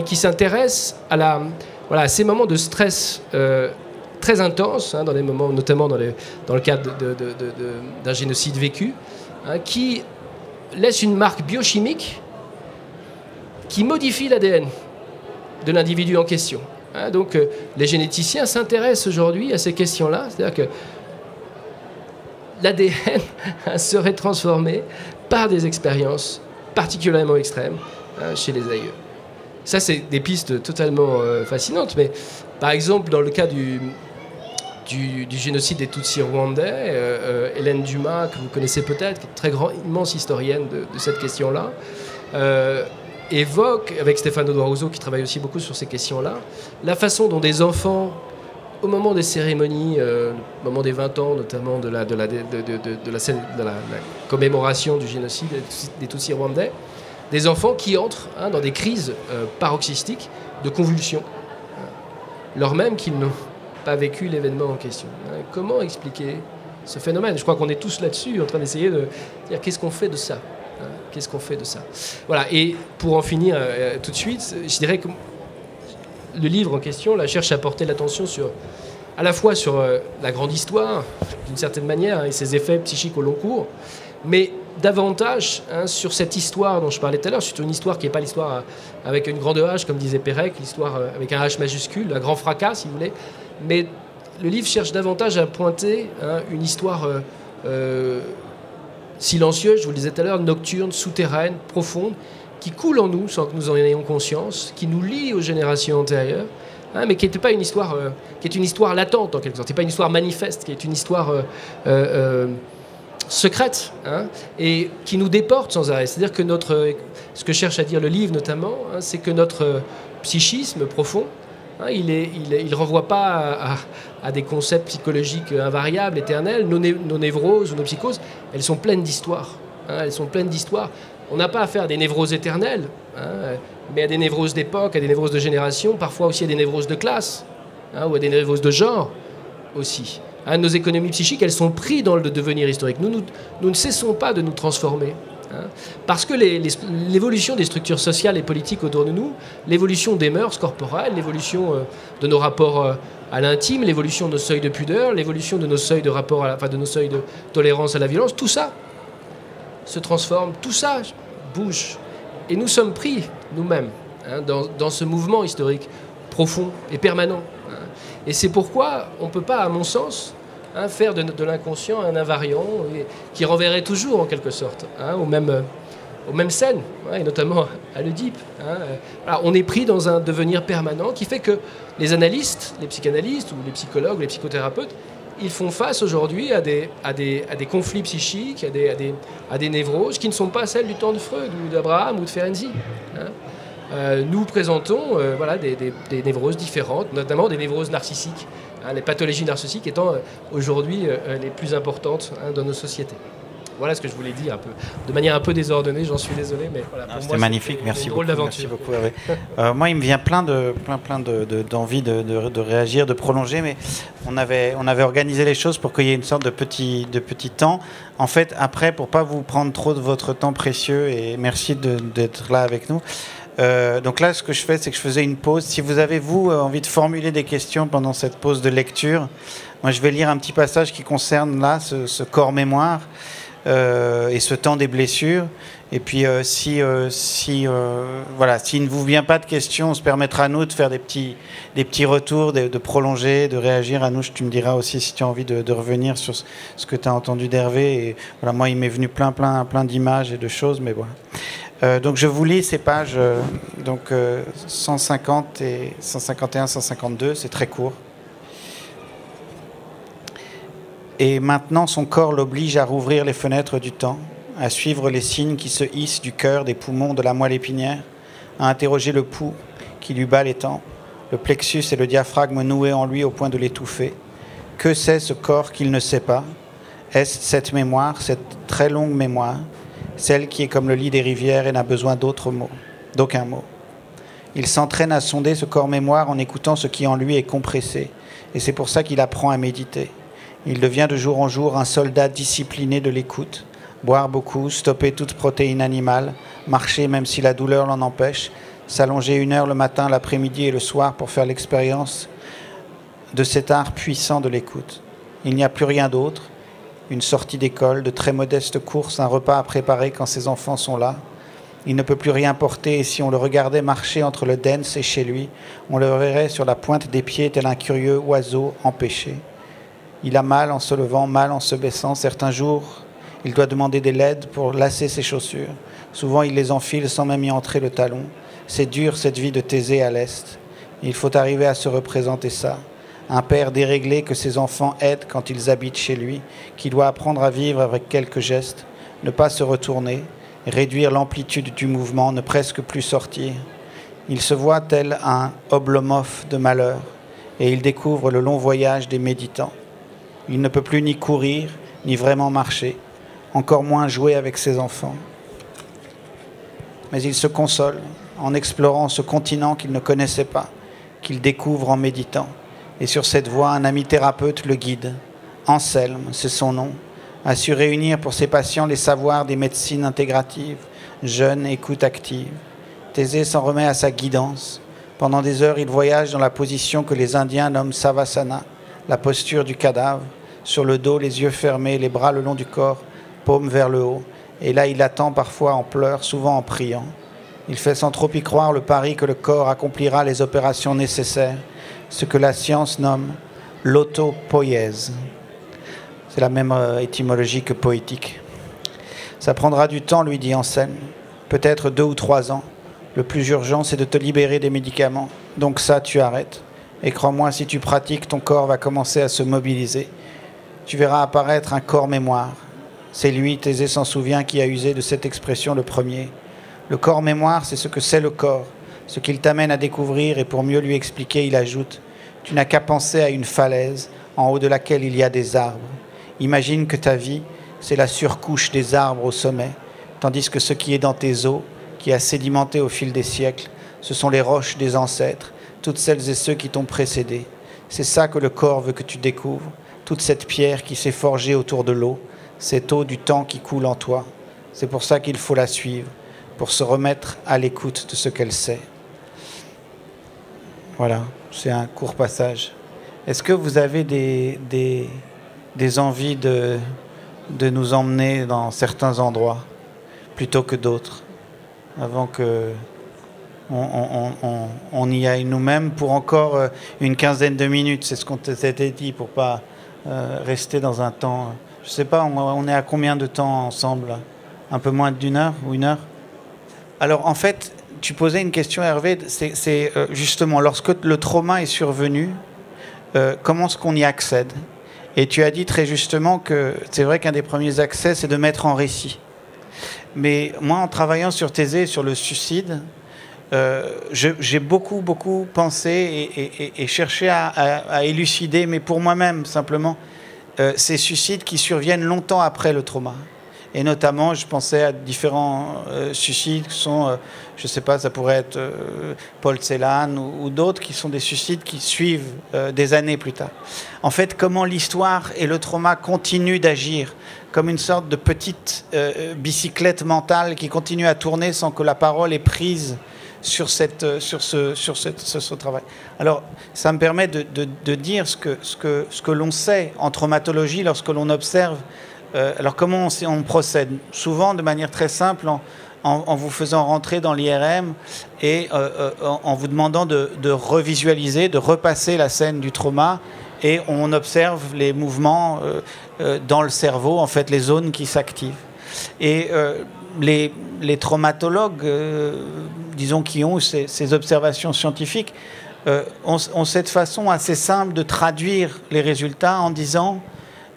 qui s'intéressent à, ces moments de stress très dans des moments, notamment dans, dans le cadre d'un génocide vécu, qui laissent une marque biochimique qui modifie l'ADN de l'individu en question. Hein, donc euh, les généticiens s'intéressent aujourd'hui à ces questions-là, c'est-à-dire que l'ADN serait transformé par des expériences particulièrement extrêmes hein, chez les aïeux. Ça, c'est des pistes totalement euh, fascinantes, mais par exemple, dans le cas du, génocide des Tutsis rwandais, euh, Hélène Dumas, que vous connaissez peut-être, qui est une très grande, immense historienne de cette question-là, évoque, avec Stéphane Rousseau qui travaille aussi beaucoup sur ces questions-là, la façon dont des enfants, au moment des cérémonies, euh, au moment des 20 ans notamment de la, commémoration du génocide des Tutsis rwandais, des enfants qui entrent hein, dans des crises euh, paroxystiques de convulsions, hein, lors même qu'ils n'ont pas vécu l'événement en question. Hein, comment expliquer ce phénomène? Je crois qu'on est tous là-dessus en train d'essayer de dire qu'est-ce qu'on fait de ça? Qu'est-ce qu'on fait de ça? Voilà, et pour en finir euh, tout de suite, je dirais que le livre en question cherche à porter l'attention sur, à la fois sur euh, la grande histoire, d'une certaine manière, hein, et ses effets psychiques au long cours, mais davantage hein, sur cette histoire dont je parlais tout à l'heure, surtout une histoire qui n'est pas l'histoire euh, avec une grande H, comme disait Pérec, l'histoire avec un H majuscule, un grand fracas, si vous voulez, mais le livre cherche davantage à pointer hein, une histoire silencieuse, je vous le disais tout à l'heure, nocturne, souterraine, profonde, qui coule en nous sans que nous en ayons conscience, qui nous lie aux générations antérieures, hein, mais qui n'est pas une histoire, euh, qui est une histoire latente en quelque sorte. C'est pas une histoire manifeste, qui est une histoire euh, euh, secrète, hein, et qui nous déporte sans arrêt. C'est-à-dire que notre, ce que cherche à dire le livre notamment, hein, c'est que notre psychisme profond, il ne renvoie pas à, des concepts psychologiques invariables, éternels. Nos, névroses ou nos psychoses, elles sont pleines d'histoire. Hein, elles sont pleines d'histoire. On n'a pas affaire à des névroses éternelles, hein, mais à des névroses d'époque, à des névroses de génération, parfois aussi à des névroses de classe, ou à des névroses de genre aussi. nos économies psychiques, elles sont prises dans le devenir historique. nous ne cessons pas de nous transformer. Hein. Parce que l'évolution des structures sociales et politiques autour de nous, l'évolution des mœurs corporelles, l'évolution euh, de nos rapports euh, à l'intime, l'évolution de nos seuils de pudeur, l'évolution de nos seuils de rapport, à de nos seuils de tolérance à la violence, tout ça se transforme, tout ça bouge. Et nous sommes pris nous-mêmes hein, dans, ce mouvement historique profond et permanent. Hein. Et c'est pourquoi on ne peut pas, à mon sens, Hein, faire de, l'inconscient un invariant qui renverrait toujours en quelque sorte hein, aux, mêmes, scènes, hein, et notamment à l'Oedipe. on est pris dans un devenir permanent qui fait que les analystes, les psychanalystes ou les psychologues, les psychothérapeutes, ils font face aujourd'hui à des, à, des, conflits psychiques, à des, à, des, à des névroses qui ne sont pas celles du temps de Freud ou d'Abraham ou de Ferenczi. Euh, nous présentons euh, voilà, des, des, névroses différentes, notamment des névroses narcissiques, Hein, les pathologies narcissiques étant euh, aujourd'hui les plus importantes hein, dans nos sociétés. Voilà ce que je voulais dire un peu, de manière un peu désordonnée. J'en suis désolé, mais voilà. C'était magnifique, merci beaucoup. Merci beaucoup moi, il me vient plein de plein plein d'envie de, de, de, réagir, de prolonger, mais on avait on avait organisé les choses pour qu'il y ait une sorte de petit de petit temps. En fait, après, pour pas vous prendre trop de votre temps précieux et merci d'être là avec nous. Euh, donc là, ce que je fais, c'est que je faisais une pause. Si vous avez, vous, euh, envie de formuler des questions pendant cette pause de lecture, moi, je vais lire un petit passage qui concerne là ce, corps mémoire euh, et ce temps des blessures. Et puis, si, si voilà, s'il ne vous vient pas de questions, on se permettra à nous de faire des petits, des petits retours, de, prolonger, de réagir. À nous, tu me diras aussi si tu as envie de, revenir sur ce, que tu as entendu d'Hervé. Voilà, moi, il m'est venu plein, plein, plein d'images et de choses, mais voilà. Euh, donc je vous lis ces pages euh, donc 150 euh, et 151, 152, c'est très court. Et maintenant son corps l'oblige à rouvrir les fenêtres du temps, à suivre les signes qui se hissent du cœur, des poumons, de la moelle épinière, à interroger le pouls qui lui bat les temps, le plexus et le diaphragme noués en lui au point de l'étouffer. Que c'est ce corps qu'il ne sait pas? Est-ce cette mémoire, cette très longue mémoire celle qui est comme le lit des rivières et n'a besoin d'autre mot, d'aucun mot. Il s'entraîne à sonder ce corps mémoire en écoutant ce qui en lui est compressé, et c'est pour ça qu'il apprend à méditer. Il devient de jour en jour un soldat discipliné de l'écoute, boire beaucoup, stopper toute protéine animale, marcher même si la douleur l'en empêche, s'allonger une heure le matin, l'après-midi et le soir pour faire l'expérience de cet art puissant de l'écoute. Il n'y a plus rien d'autre, une sortie d'école, de très modestes courses, un repas à préparer quand ses enfants sont là. Il ne peut plus rien porter et si on le regardait marcher entre le Dens et chez lui, on le verrait sur la pointe des pieds tel un curieux oiseau empêché. Il a mal en se levant, mal en se baissant. Certains jours, il doit demander des LED pour lasser ses chaussures. Souvent, il les enfile sans même y entrer le talon. C'est dur cette vie de Thésée à l'Est. Il faut arriver à se représenter ça. Un père déréglé que ses enfants aident quand ils habitent chez lui, qui doit apprendre à vivre avec quelques gestes, ne pas se retourner, réduire l'amplitude du mouvement, ne presque plus sortir. Il se voit tel un oblomov de malheur, et il découvre le long voyage des méditants. Il ne peut plus ni courir, ni vraiment marcher, encore moins jouer avec ses enfants. Mais il se console en explorant ce continent qu'il ne connaissait pas, qu'il découvre en méditant. Et sur cette voie, un ami thérapeute le guide. Anselme, c'est son nom, a su réunir pour ses patients les savoirs des médecines intégratives, jeune, écoute active. Thésée s'en remet à sa guidance. Pendant des heures, il voyage dans la position que les Indiens nomment Savasana, la posture du cadavre, sur le dos, les yeux fermés, les bras le long du corps, paume vers le haut. Et là, il attend parfois en pleurs, souvent en priant. Il fait sans trop y croire le pari que le corps accomplira les opérations nécessaires, ce que la science nomme l'autopoïèse. C'est la même euh, étymologie que poétique. Ça prendra du temps, lui dit Anselme, peut-être deux ou trois ans. Le plus urgent, c'est de te libérer des médicaments. Donc ça, tu arrêtes. Et crois-moi, si tu pratiques, ton corps va commencer à se mobiliser. Tu verras apparaître un corps mémoire. C'est lui, Thésée s'en souvient, qui a usé de cette expression le premier. Le corps mémoire, c'est ce que c'est le corps, ce qu'il t'amène à découvrir, et pour mieux lui expliquer, il ajoute Tu n'as qu'à penser à une falaise en haut de laquelle il y a des arbres. Imagine que ta vie, c'est la surcouche des arbres au sommet, tandis que ce qui est dans tes eaux, qui a sédimenté au fil des siècles, ce sont les roches des ancêtres, toutes celles et ceux qui t'ont précédé. C'est ça que le corps veut que tu découvres, toute cette pierre qui s'est forgée autour de l'eau, cette eau du temps qui coule en toi. C'est pour ça qu'il faut la suivre, pour se remettre à l'écoute de ce qu'elle sait. Voilà, c'est un court passage. Est-ce que vous avez des, des, envies de, de nous emmener dans certains endroits plutôt que d'autres, avant que on, y aille nous-mêmes pour encore euh, une quinzaine de minutes? C'est ce qu'on s'était dit pour pas euh, rester dans un temps. Je sais pas, on, est à combien de temps ensemble? Un peu moins d'une heure ou une heure? Alors en fait, tu posais une question, Hervé. C'est euh, justement lorsque le trauma est survenu, comment est-ce qu'on y accède? Et tu as dit très justement que c'est vrai qu'un des premiers accès, c'est de mettre en récit. Mais moi, en travaillant sur Thésée, sur le suicide, euh, j'ai beaucoup, beaucoup pensé et, cherché à, élucider, mais pour moi-même simplement, euh, ces suicides qui surviennent longtemps après le trauma. Et notamment, je pensais à différents euh, suicides qui sont, je ne sais pas, ça pourrait être Paul Celan ou, d'autres qui sont des suicides qui suivent des années plus tard. En fait, comment l'histoire et le trauma continuent d'agir comme une sorte de petite bicyclette mentale qui continue à tourner sans que la parole ait prise sur, cette, euh, sur, ce, sur ce, travail. Alors, ça me permet de, de, dire ce que, ce que, ce que l'on sait en traumatologie lorsque l'on observe. Euh, alors, comment on, procède Souvent de manière très simple, en, vous faisant rentrer dans l'IRM et euh, en, vous demandant de, revisualiser, de repasser la scène du trauma. Et on observe les mouvements dans le cerveau, en fait, les zones qui s'activent. Et les, traumatologues disons, qui ont ces, observations scientifiques, euh, ont, cette façon assez simple de traduire les résultats en disant,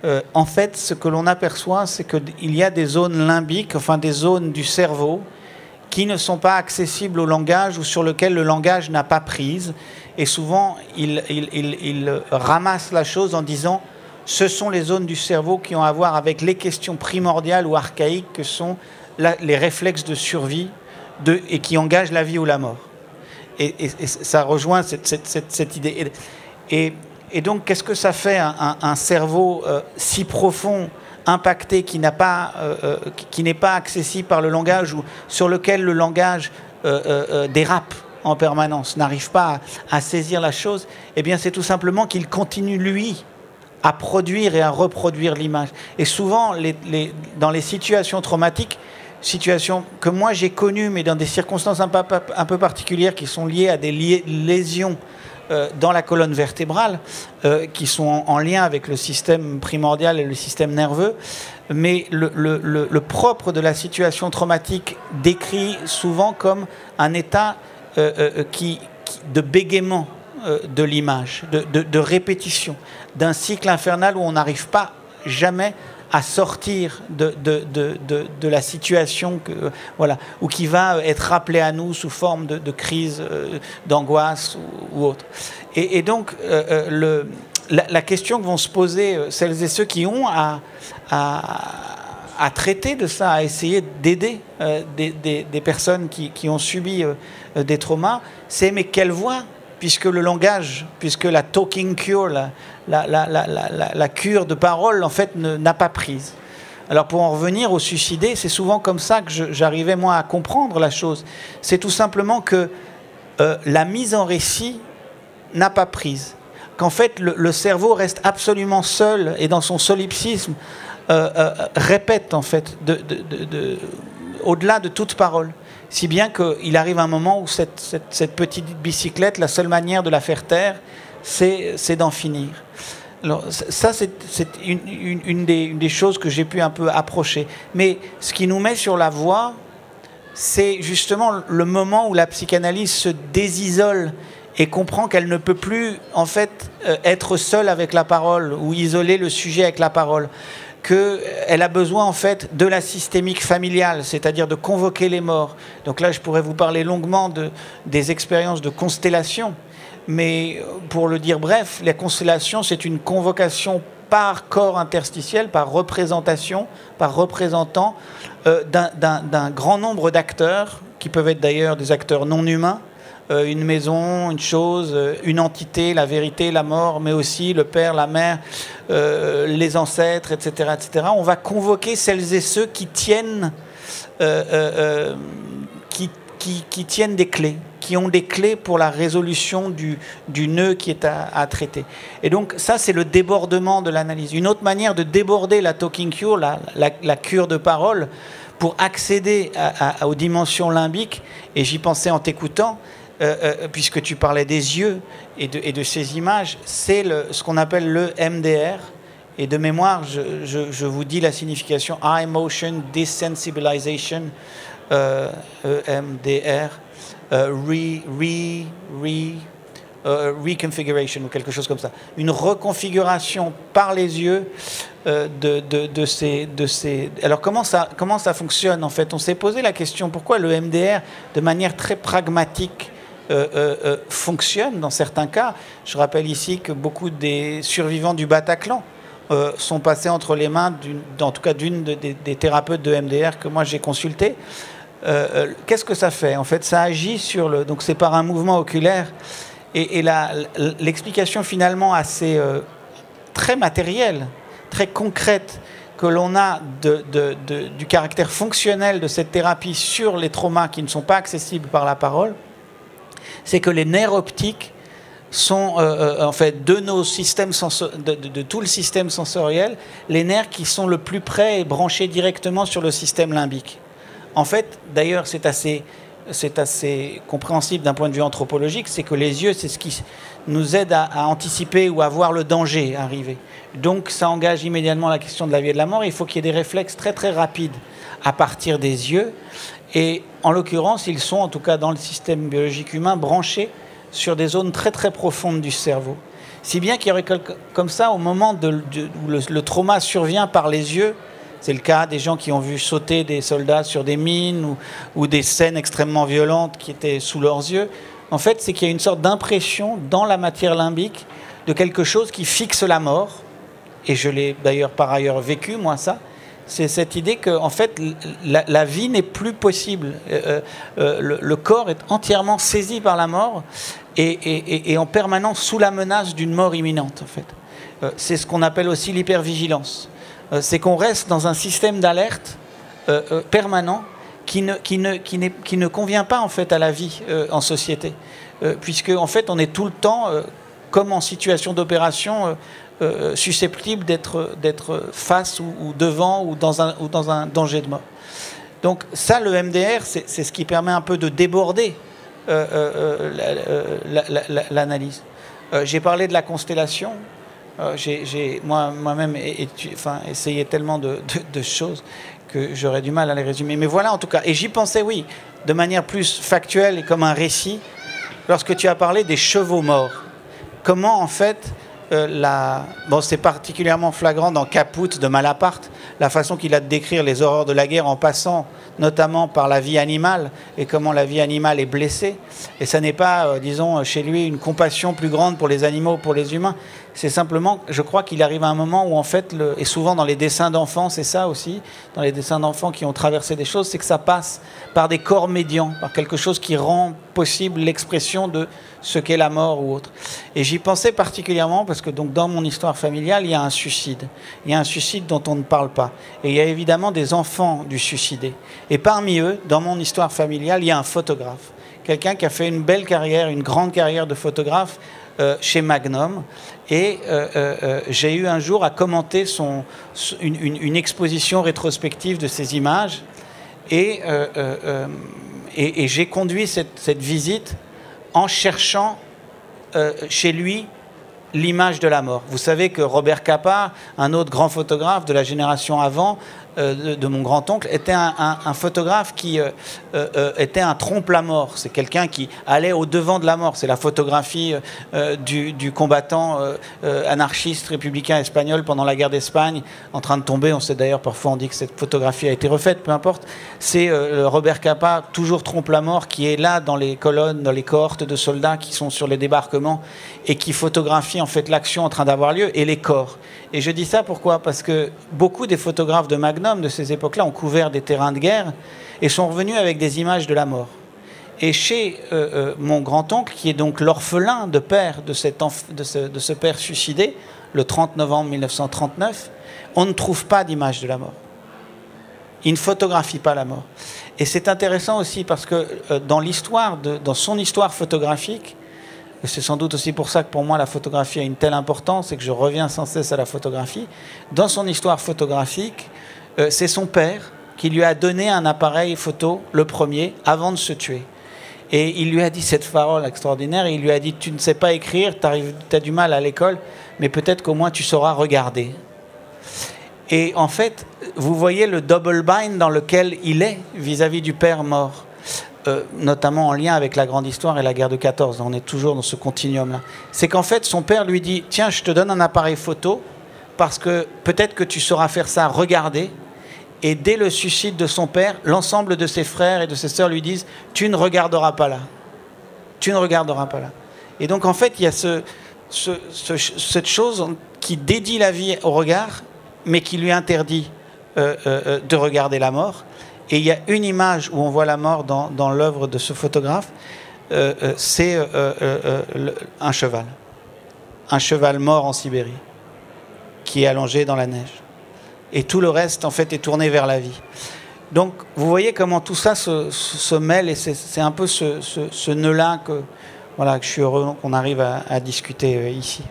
euh, en fait, ce que l'on aperçoit, c'est qu'il y a des zones limbiques, enfin des zones du cerveau, qui ne sont pas accessibles au langage ou sur lesquelles le langage n'a pas prise. Et souvent, il, ramasse la chose en disant, ce sont les zones du cerveau qui ont à voir avec les questions primordiales ou archaïques que sont les réflexes de survie et qui engagent la vie ou la mort. Et, ça rejoint cette, idée. Et, donc, qu'est-ce que ça fait un, cerveau euh, si profond, impacté, qui pas, euh, euh, qui n'est pas accessible par le langage ou sur lequel le langage dérape en permanence, n'arrive pas à, saisir la chose Eh bien, c'est tout simplement qu'il continue, lui, à produire et à reproduire l'image. Et souvent, dans les situations traumatiques, situations que moi j'ai connues, mais dans des circonstances un peu, particulières qui sont liées à des lésions euh, dans la colonne vertébrale, euh, qui sont en, lien avec le système primordial et le système nerveux. Mais le, propre de la situation traumatique décrit souvent comme un état euh, de bégaiement de l'image, de répétition, d'un cycle infernal où on n'arrive pas jamais à sortir de, de, de, de, la situation que, voilà, ou qui va être rappelé à nous sous forme de, crise, euh, d'angoisse ou, autre. Et, donc, euh, euh, le, la, question que vont se poser celles et ceux qui ont à, à, à traiter de ça, à essayer d'aider des, des, personnes qui, qui ont subi des traumas, c'est mais quelle voie puisque le langage, puisque la talking cure, la, cure de parole, en fait, n'a pas prise. Alors pour en revenir au suicidé, c'est souvent comme ça que j'arrivais moi à comprendre la chose. C'est tout simplement que euh, la mise en récit n'a pas prise. Qu'en fait le, cerveau reste absolument seul et dans son solipsisme euh, euh, répète en fait au-delà de toute parole. Si bien qu'il arrive un moment où cette, petite bicyclette, la seule manière de la faire taire, c'est d'en finir. Alors, ça, c'est une, des, choses que j'ai pu un peu approcher. Mais ce qui nous met sur la voie, c'est justement le moment où la psychanalyse se désisole et comprend qu'elle ne peut plus, en fait, euh, être seule avec la parole ou isoler le sujet avec la parole qu'elle a besoin en fait de la systémique familiale, c'est-à-dire de convoquer les morts. Donc là, je pourrais vous parler longuement de, des expériences de constellation, mais pour le dire bref, la constellation, c'est une convocation par corps interstitiel, par représentation, par représentant euh, d'un grand nombre d'acteurs, qui peuvent être d'ailleurs des acteurs non humains, euh, une maison, une chose, euh, une entité, la vérité, la mort, mais aussi le père, la mère, euh, les ancêtres, etc., etc. On va convoquer celles et ceux qui tiennent, qui, tiennent des clés, qui ont des clés pour la résolution du, nœud qui est à, traiter. Et donc ça, c'est le débordement de l'analyse. Une autre manière de déborder la talking cure, la, cure de parole, pour accéder aux dimensions limbiques, et j'y pensais en t'écoutant, euh, euh, puisque tu parlais des yeux et de, ces images, c'est ce qu'on appelle le MDR. Et de mémoire, je, vous dis la signification Eye Motion Desensibilization, euh, EMDR, euh, re, re, re, reconfiguration ou quelque chose comme ça. Une reconfiguration par les yeux de, de, ces, de ces... Alors comment ça, comment ça fonctionne en fait? On s'est posé la question pourquoi le MDR, de manière très pragmatique, euh, euh, euh, fonctionne dans certains cas. Je rappelle ici que beaucoup des survivants du Bataclan sont passés entre les mains, en tout cas d'une des, thérapeutes de MDR que moi j'ai consulté. Qu'est-ce que ça fait? En fait, ça agit sur le. Donc, c'est par un mouvement oculaire. Et, l'explication finalement assez très matérielle, très concrète que l'on a du caractère fonctionnel de cette thérapie sur les traumas qui ne sont pas accessibles par la parole, c'est que les nerfs optiques sont euh, euh, en fait de tout le système sensoriel, les nerfs qui sont le plus près et branchés directement sur le système limbique. En fait, d'ailleurs, c'est assez, c'est assez compréhensible d'un point de vue anthropologique, c'est que les yeux, c'est ce qui nous aide à, à, anticiper ou à voir le danger arriver. Donc, ça engage immédiatement la question de la vie et de la mort. Il faut qu'il y ait des réflexes très très rapides à partir des yeux. Et en l'occurrence, ils sont, en tout cas dans le système biologique humain, branchés sur des zones très très profondes du cerveau. Si bien qu'il y aurait comme ça, au moment où le, trauma survient par les yeux, c'est le cas des gens qui ont vu sauter des soldats sur des mines ou, des scènes extrêmement violentes qui étaient sous leurs yeux, en fait, c'est qu'il y a une sorte d'impression dans la matière limbique de quelque chose qui fixe la mort, et je l'ai d'ailleurs par ailleurs vécu, moi, ça, C'est cette idée que, en fait, la, vie n'est plus possible. Euh, euh, le, corps est entièrement saisi par la mort et, et en permanence sous la menace d'une mort imminente, en fait. c'est ce qu'on appelle aussi l'hypervigilance. c'est qu'on reste dans un système d'alerte permanent qui ne, qui, ne, qui, qui ne convient pas en fait à la vie en société, puisque en fait on est tout le temps comme en situation d'opération euh, susceptible d'être face ou, devant ou dans, un, ou dans un danger de mort. Donc ça, le MDR, c'est ce qui permet un peu de déborder euh, euh, l'analyse. J'ai parlé de la constellation. J'ai moi-même essayé tellement de choses que j'aurais du mal à les résumer. Mais voilà en tout cas. Et j'y pensais, oui, de manière plus factuelle et comme un récit, lorsque tu as parlé des chevaux morts. Comment en fait euh, la... c'est particulièrement flagrant dans Caput de Malaparte, la façon qu'il a de décrire les horreurs de la guerre en passant notamment par la vie animale et comment la vie animale est blessée. Et ça n'est pas, euh, disons, chez lui une compassion plus grande pour les animaux, pour les humains. C'est simplement, je crois qu'il arrive à un moment où, en fait, et souvent dans les dessins d'enfants, c'est ça aussi, dans les dessins d'enfants qui ont traversé des choses, c'est que ça passe par des corps médians, par quelque chose qui rend possible l'expression de ce qu'est la mort ou autre. Et j'y pensais particulièrement parce que donc dans mon histoire familiale, il y a un suicide. Il y a un suicide dont on ne parle pas. Et il y a évidemment des enfants du suicidé. Et parmi eux, dans mon histoire familiale, il y a un photographe. Quelqu'un qui a fait une belle carrière, une grande carrière de photographe euh, chez Magnum. Et euh, euh, j'ai eu un jour à commenter son, une, exposition rétrospective de ses images. Et, et, j'ai conduit cette, cette, visite en cherchant chez lui l'image de la mort. Vous savez que Robert Capa, un autre grand photographe de la génération avant, euh, de, mon grand-oncle était un, photographe qui euh, euh, était un trompe-la-mort. C'est quelqu'un qui allait au-devant de la mort. C'est la photographie du, combattant anarchiste républicain espagnol pendant la guerre d'Espagne, en train de tomber. On sait d'ailleurs, parfois on dit que cette photographie a été refaite, peu importe. C'est Robert Capa, toujours trompe-la-mort, qui est là dans les colonnes, dans les cohortes de soldats qui sont sur les débarquements et qui photographie en fait l'action en train d'avoir lieu et les corps. Et je dis ça pourquoi? Parce que beaucoup des photographes de Magnum de ces époques-là ont couvert des terrains de guerre et sont revenus avec des images de la mort. Et chez euh, euh, mon grand-oncle, qui est donc l'orphelin de père de, ce père suicidé, le 30 novembre 1939, on ne trouve pas d'image de la mort. Il ne photographie pas la mort. Et c'est intéressant aussi parce que euh, dans l'histoire, dans son histoire photographique, c'est sans doute aussi pour ça que pour moi la photographie a une telle importance et que je reviens sans cesse à la photographie. Dans son histoire photographique, euh, c'est son père qui lui a donné un appareil photo, le premier, avant de se tuer. Et il lui a dit cette parole extraordinaire, il lui a dit, tu ne sais pas écrire, tu as du mal à l'école, mais peut-être qu'au moins tu sauras regarder. Et en fait, vous voyez le double bind dans lequel il est vis-à-vis -vis du père mort. Euh, notamment en lien avec la grande histoire et la guerre de 14. On est toujours dans ce continuum-là. C'est qu'en fait, son père lui dit Tiens, je te donne un appareil photo parce que peut-être que tu sauras faire ça, regarder. Et dès le suicide de son père, l'ensemble de ses frères et de ses sœurs lui disent Tu ne regarderas pas là. Tu ne regarderas pas là. Et donc, en fait, il y a ce, cette chose qui dédie la vie au regard, mais qui lui interdit euh, euh, de regarder la mort. Et il y a une image où on voit la mort dans, dans l'œuvre de ce photographe, euh, euh, c'est euh, un cheval. Un cheval mort en Sibérie, qui est allongé dans la neige. Et tout le reste, en fait, est tourné vers la vie. Donc, vous voyez comment tout ça se, se mêle, et c'est un peu ce, ce, nœud-là que, voilà, que je suis heureux qu'on arrive à, à, discuter ici.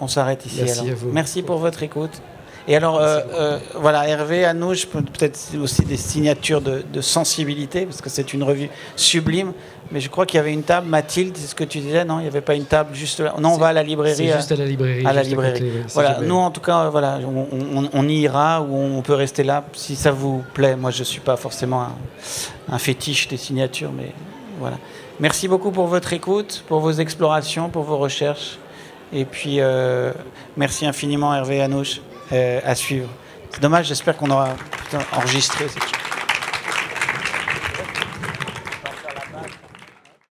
On s'arrête ici. Merci alors. à vous. Merci pour votre écoute. Et alors, euh, euh, voilà, Hervé, à nous, peut-être aussi des signatures de, sensibilité, parce que c'est une revue sublime. Mais je crois qu'il y avait une table, Mathilde, c'est ce que tu disais, non Il n'y avait pas une table juste là Non, on va à la librairie. C'est juste à la librairie. À la librairie. voilà, nous, en tout cas, voilà, on, y ira ou on peut rester là si ça vous plaît. Moi, je ne suis pas forcément un, fétiche des signatures, mais voilà. Merci beaucoup pour votre écoute, pour vos explorations, pour vos recherches. Et puis, euh, merci infiniment, Hervé Anouche. Euh, à suivre. C'est dommage, j'espère qu'on aura enregistré cette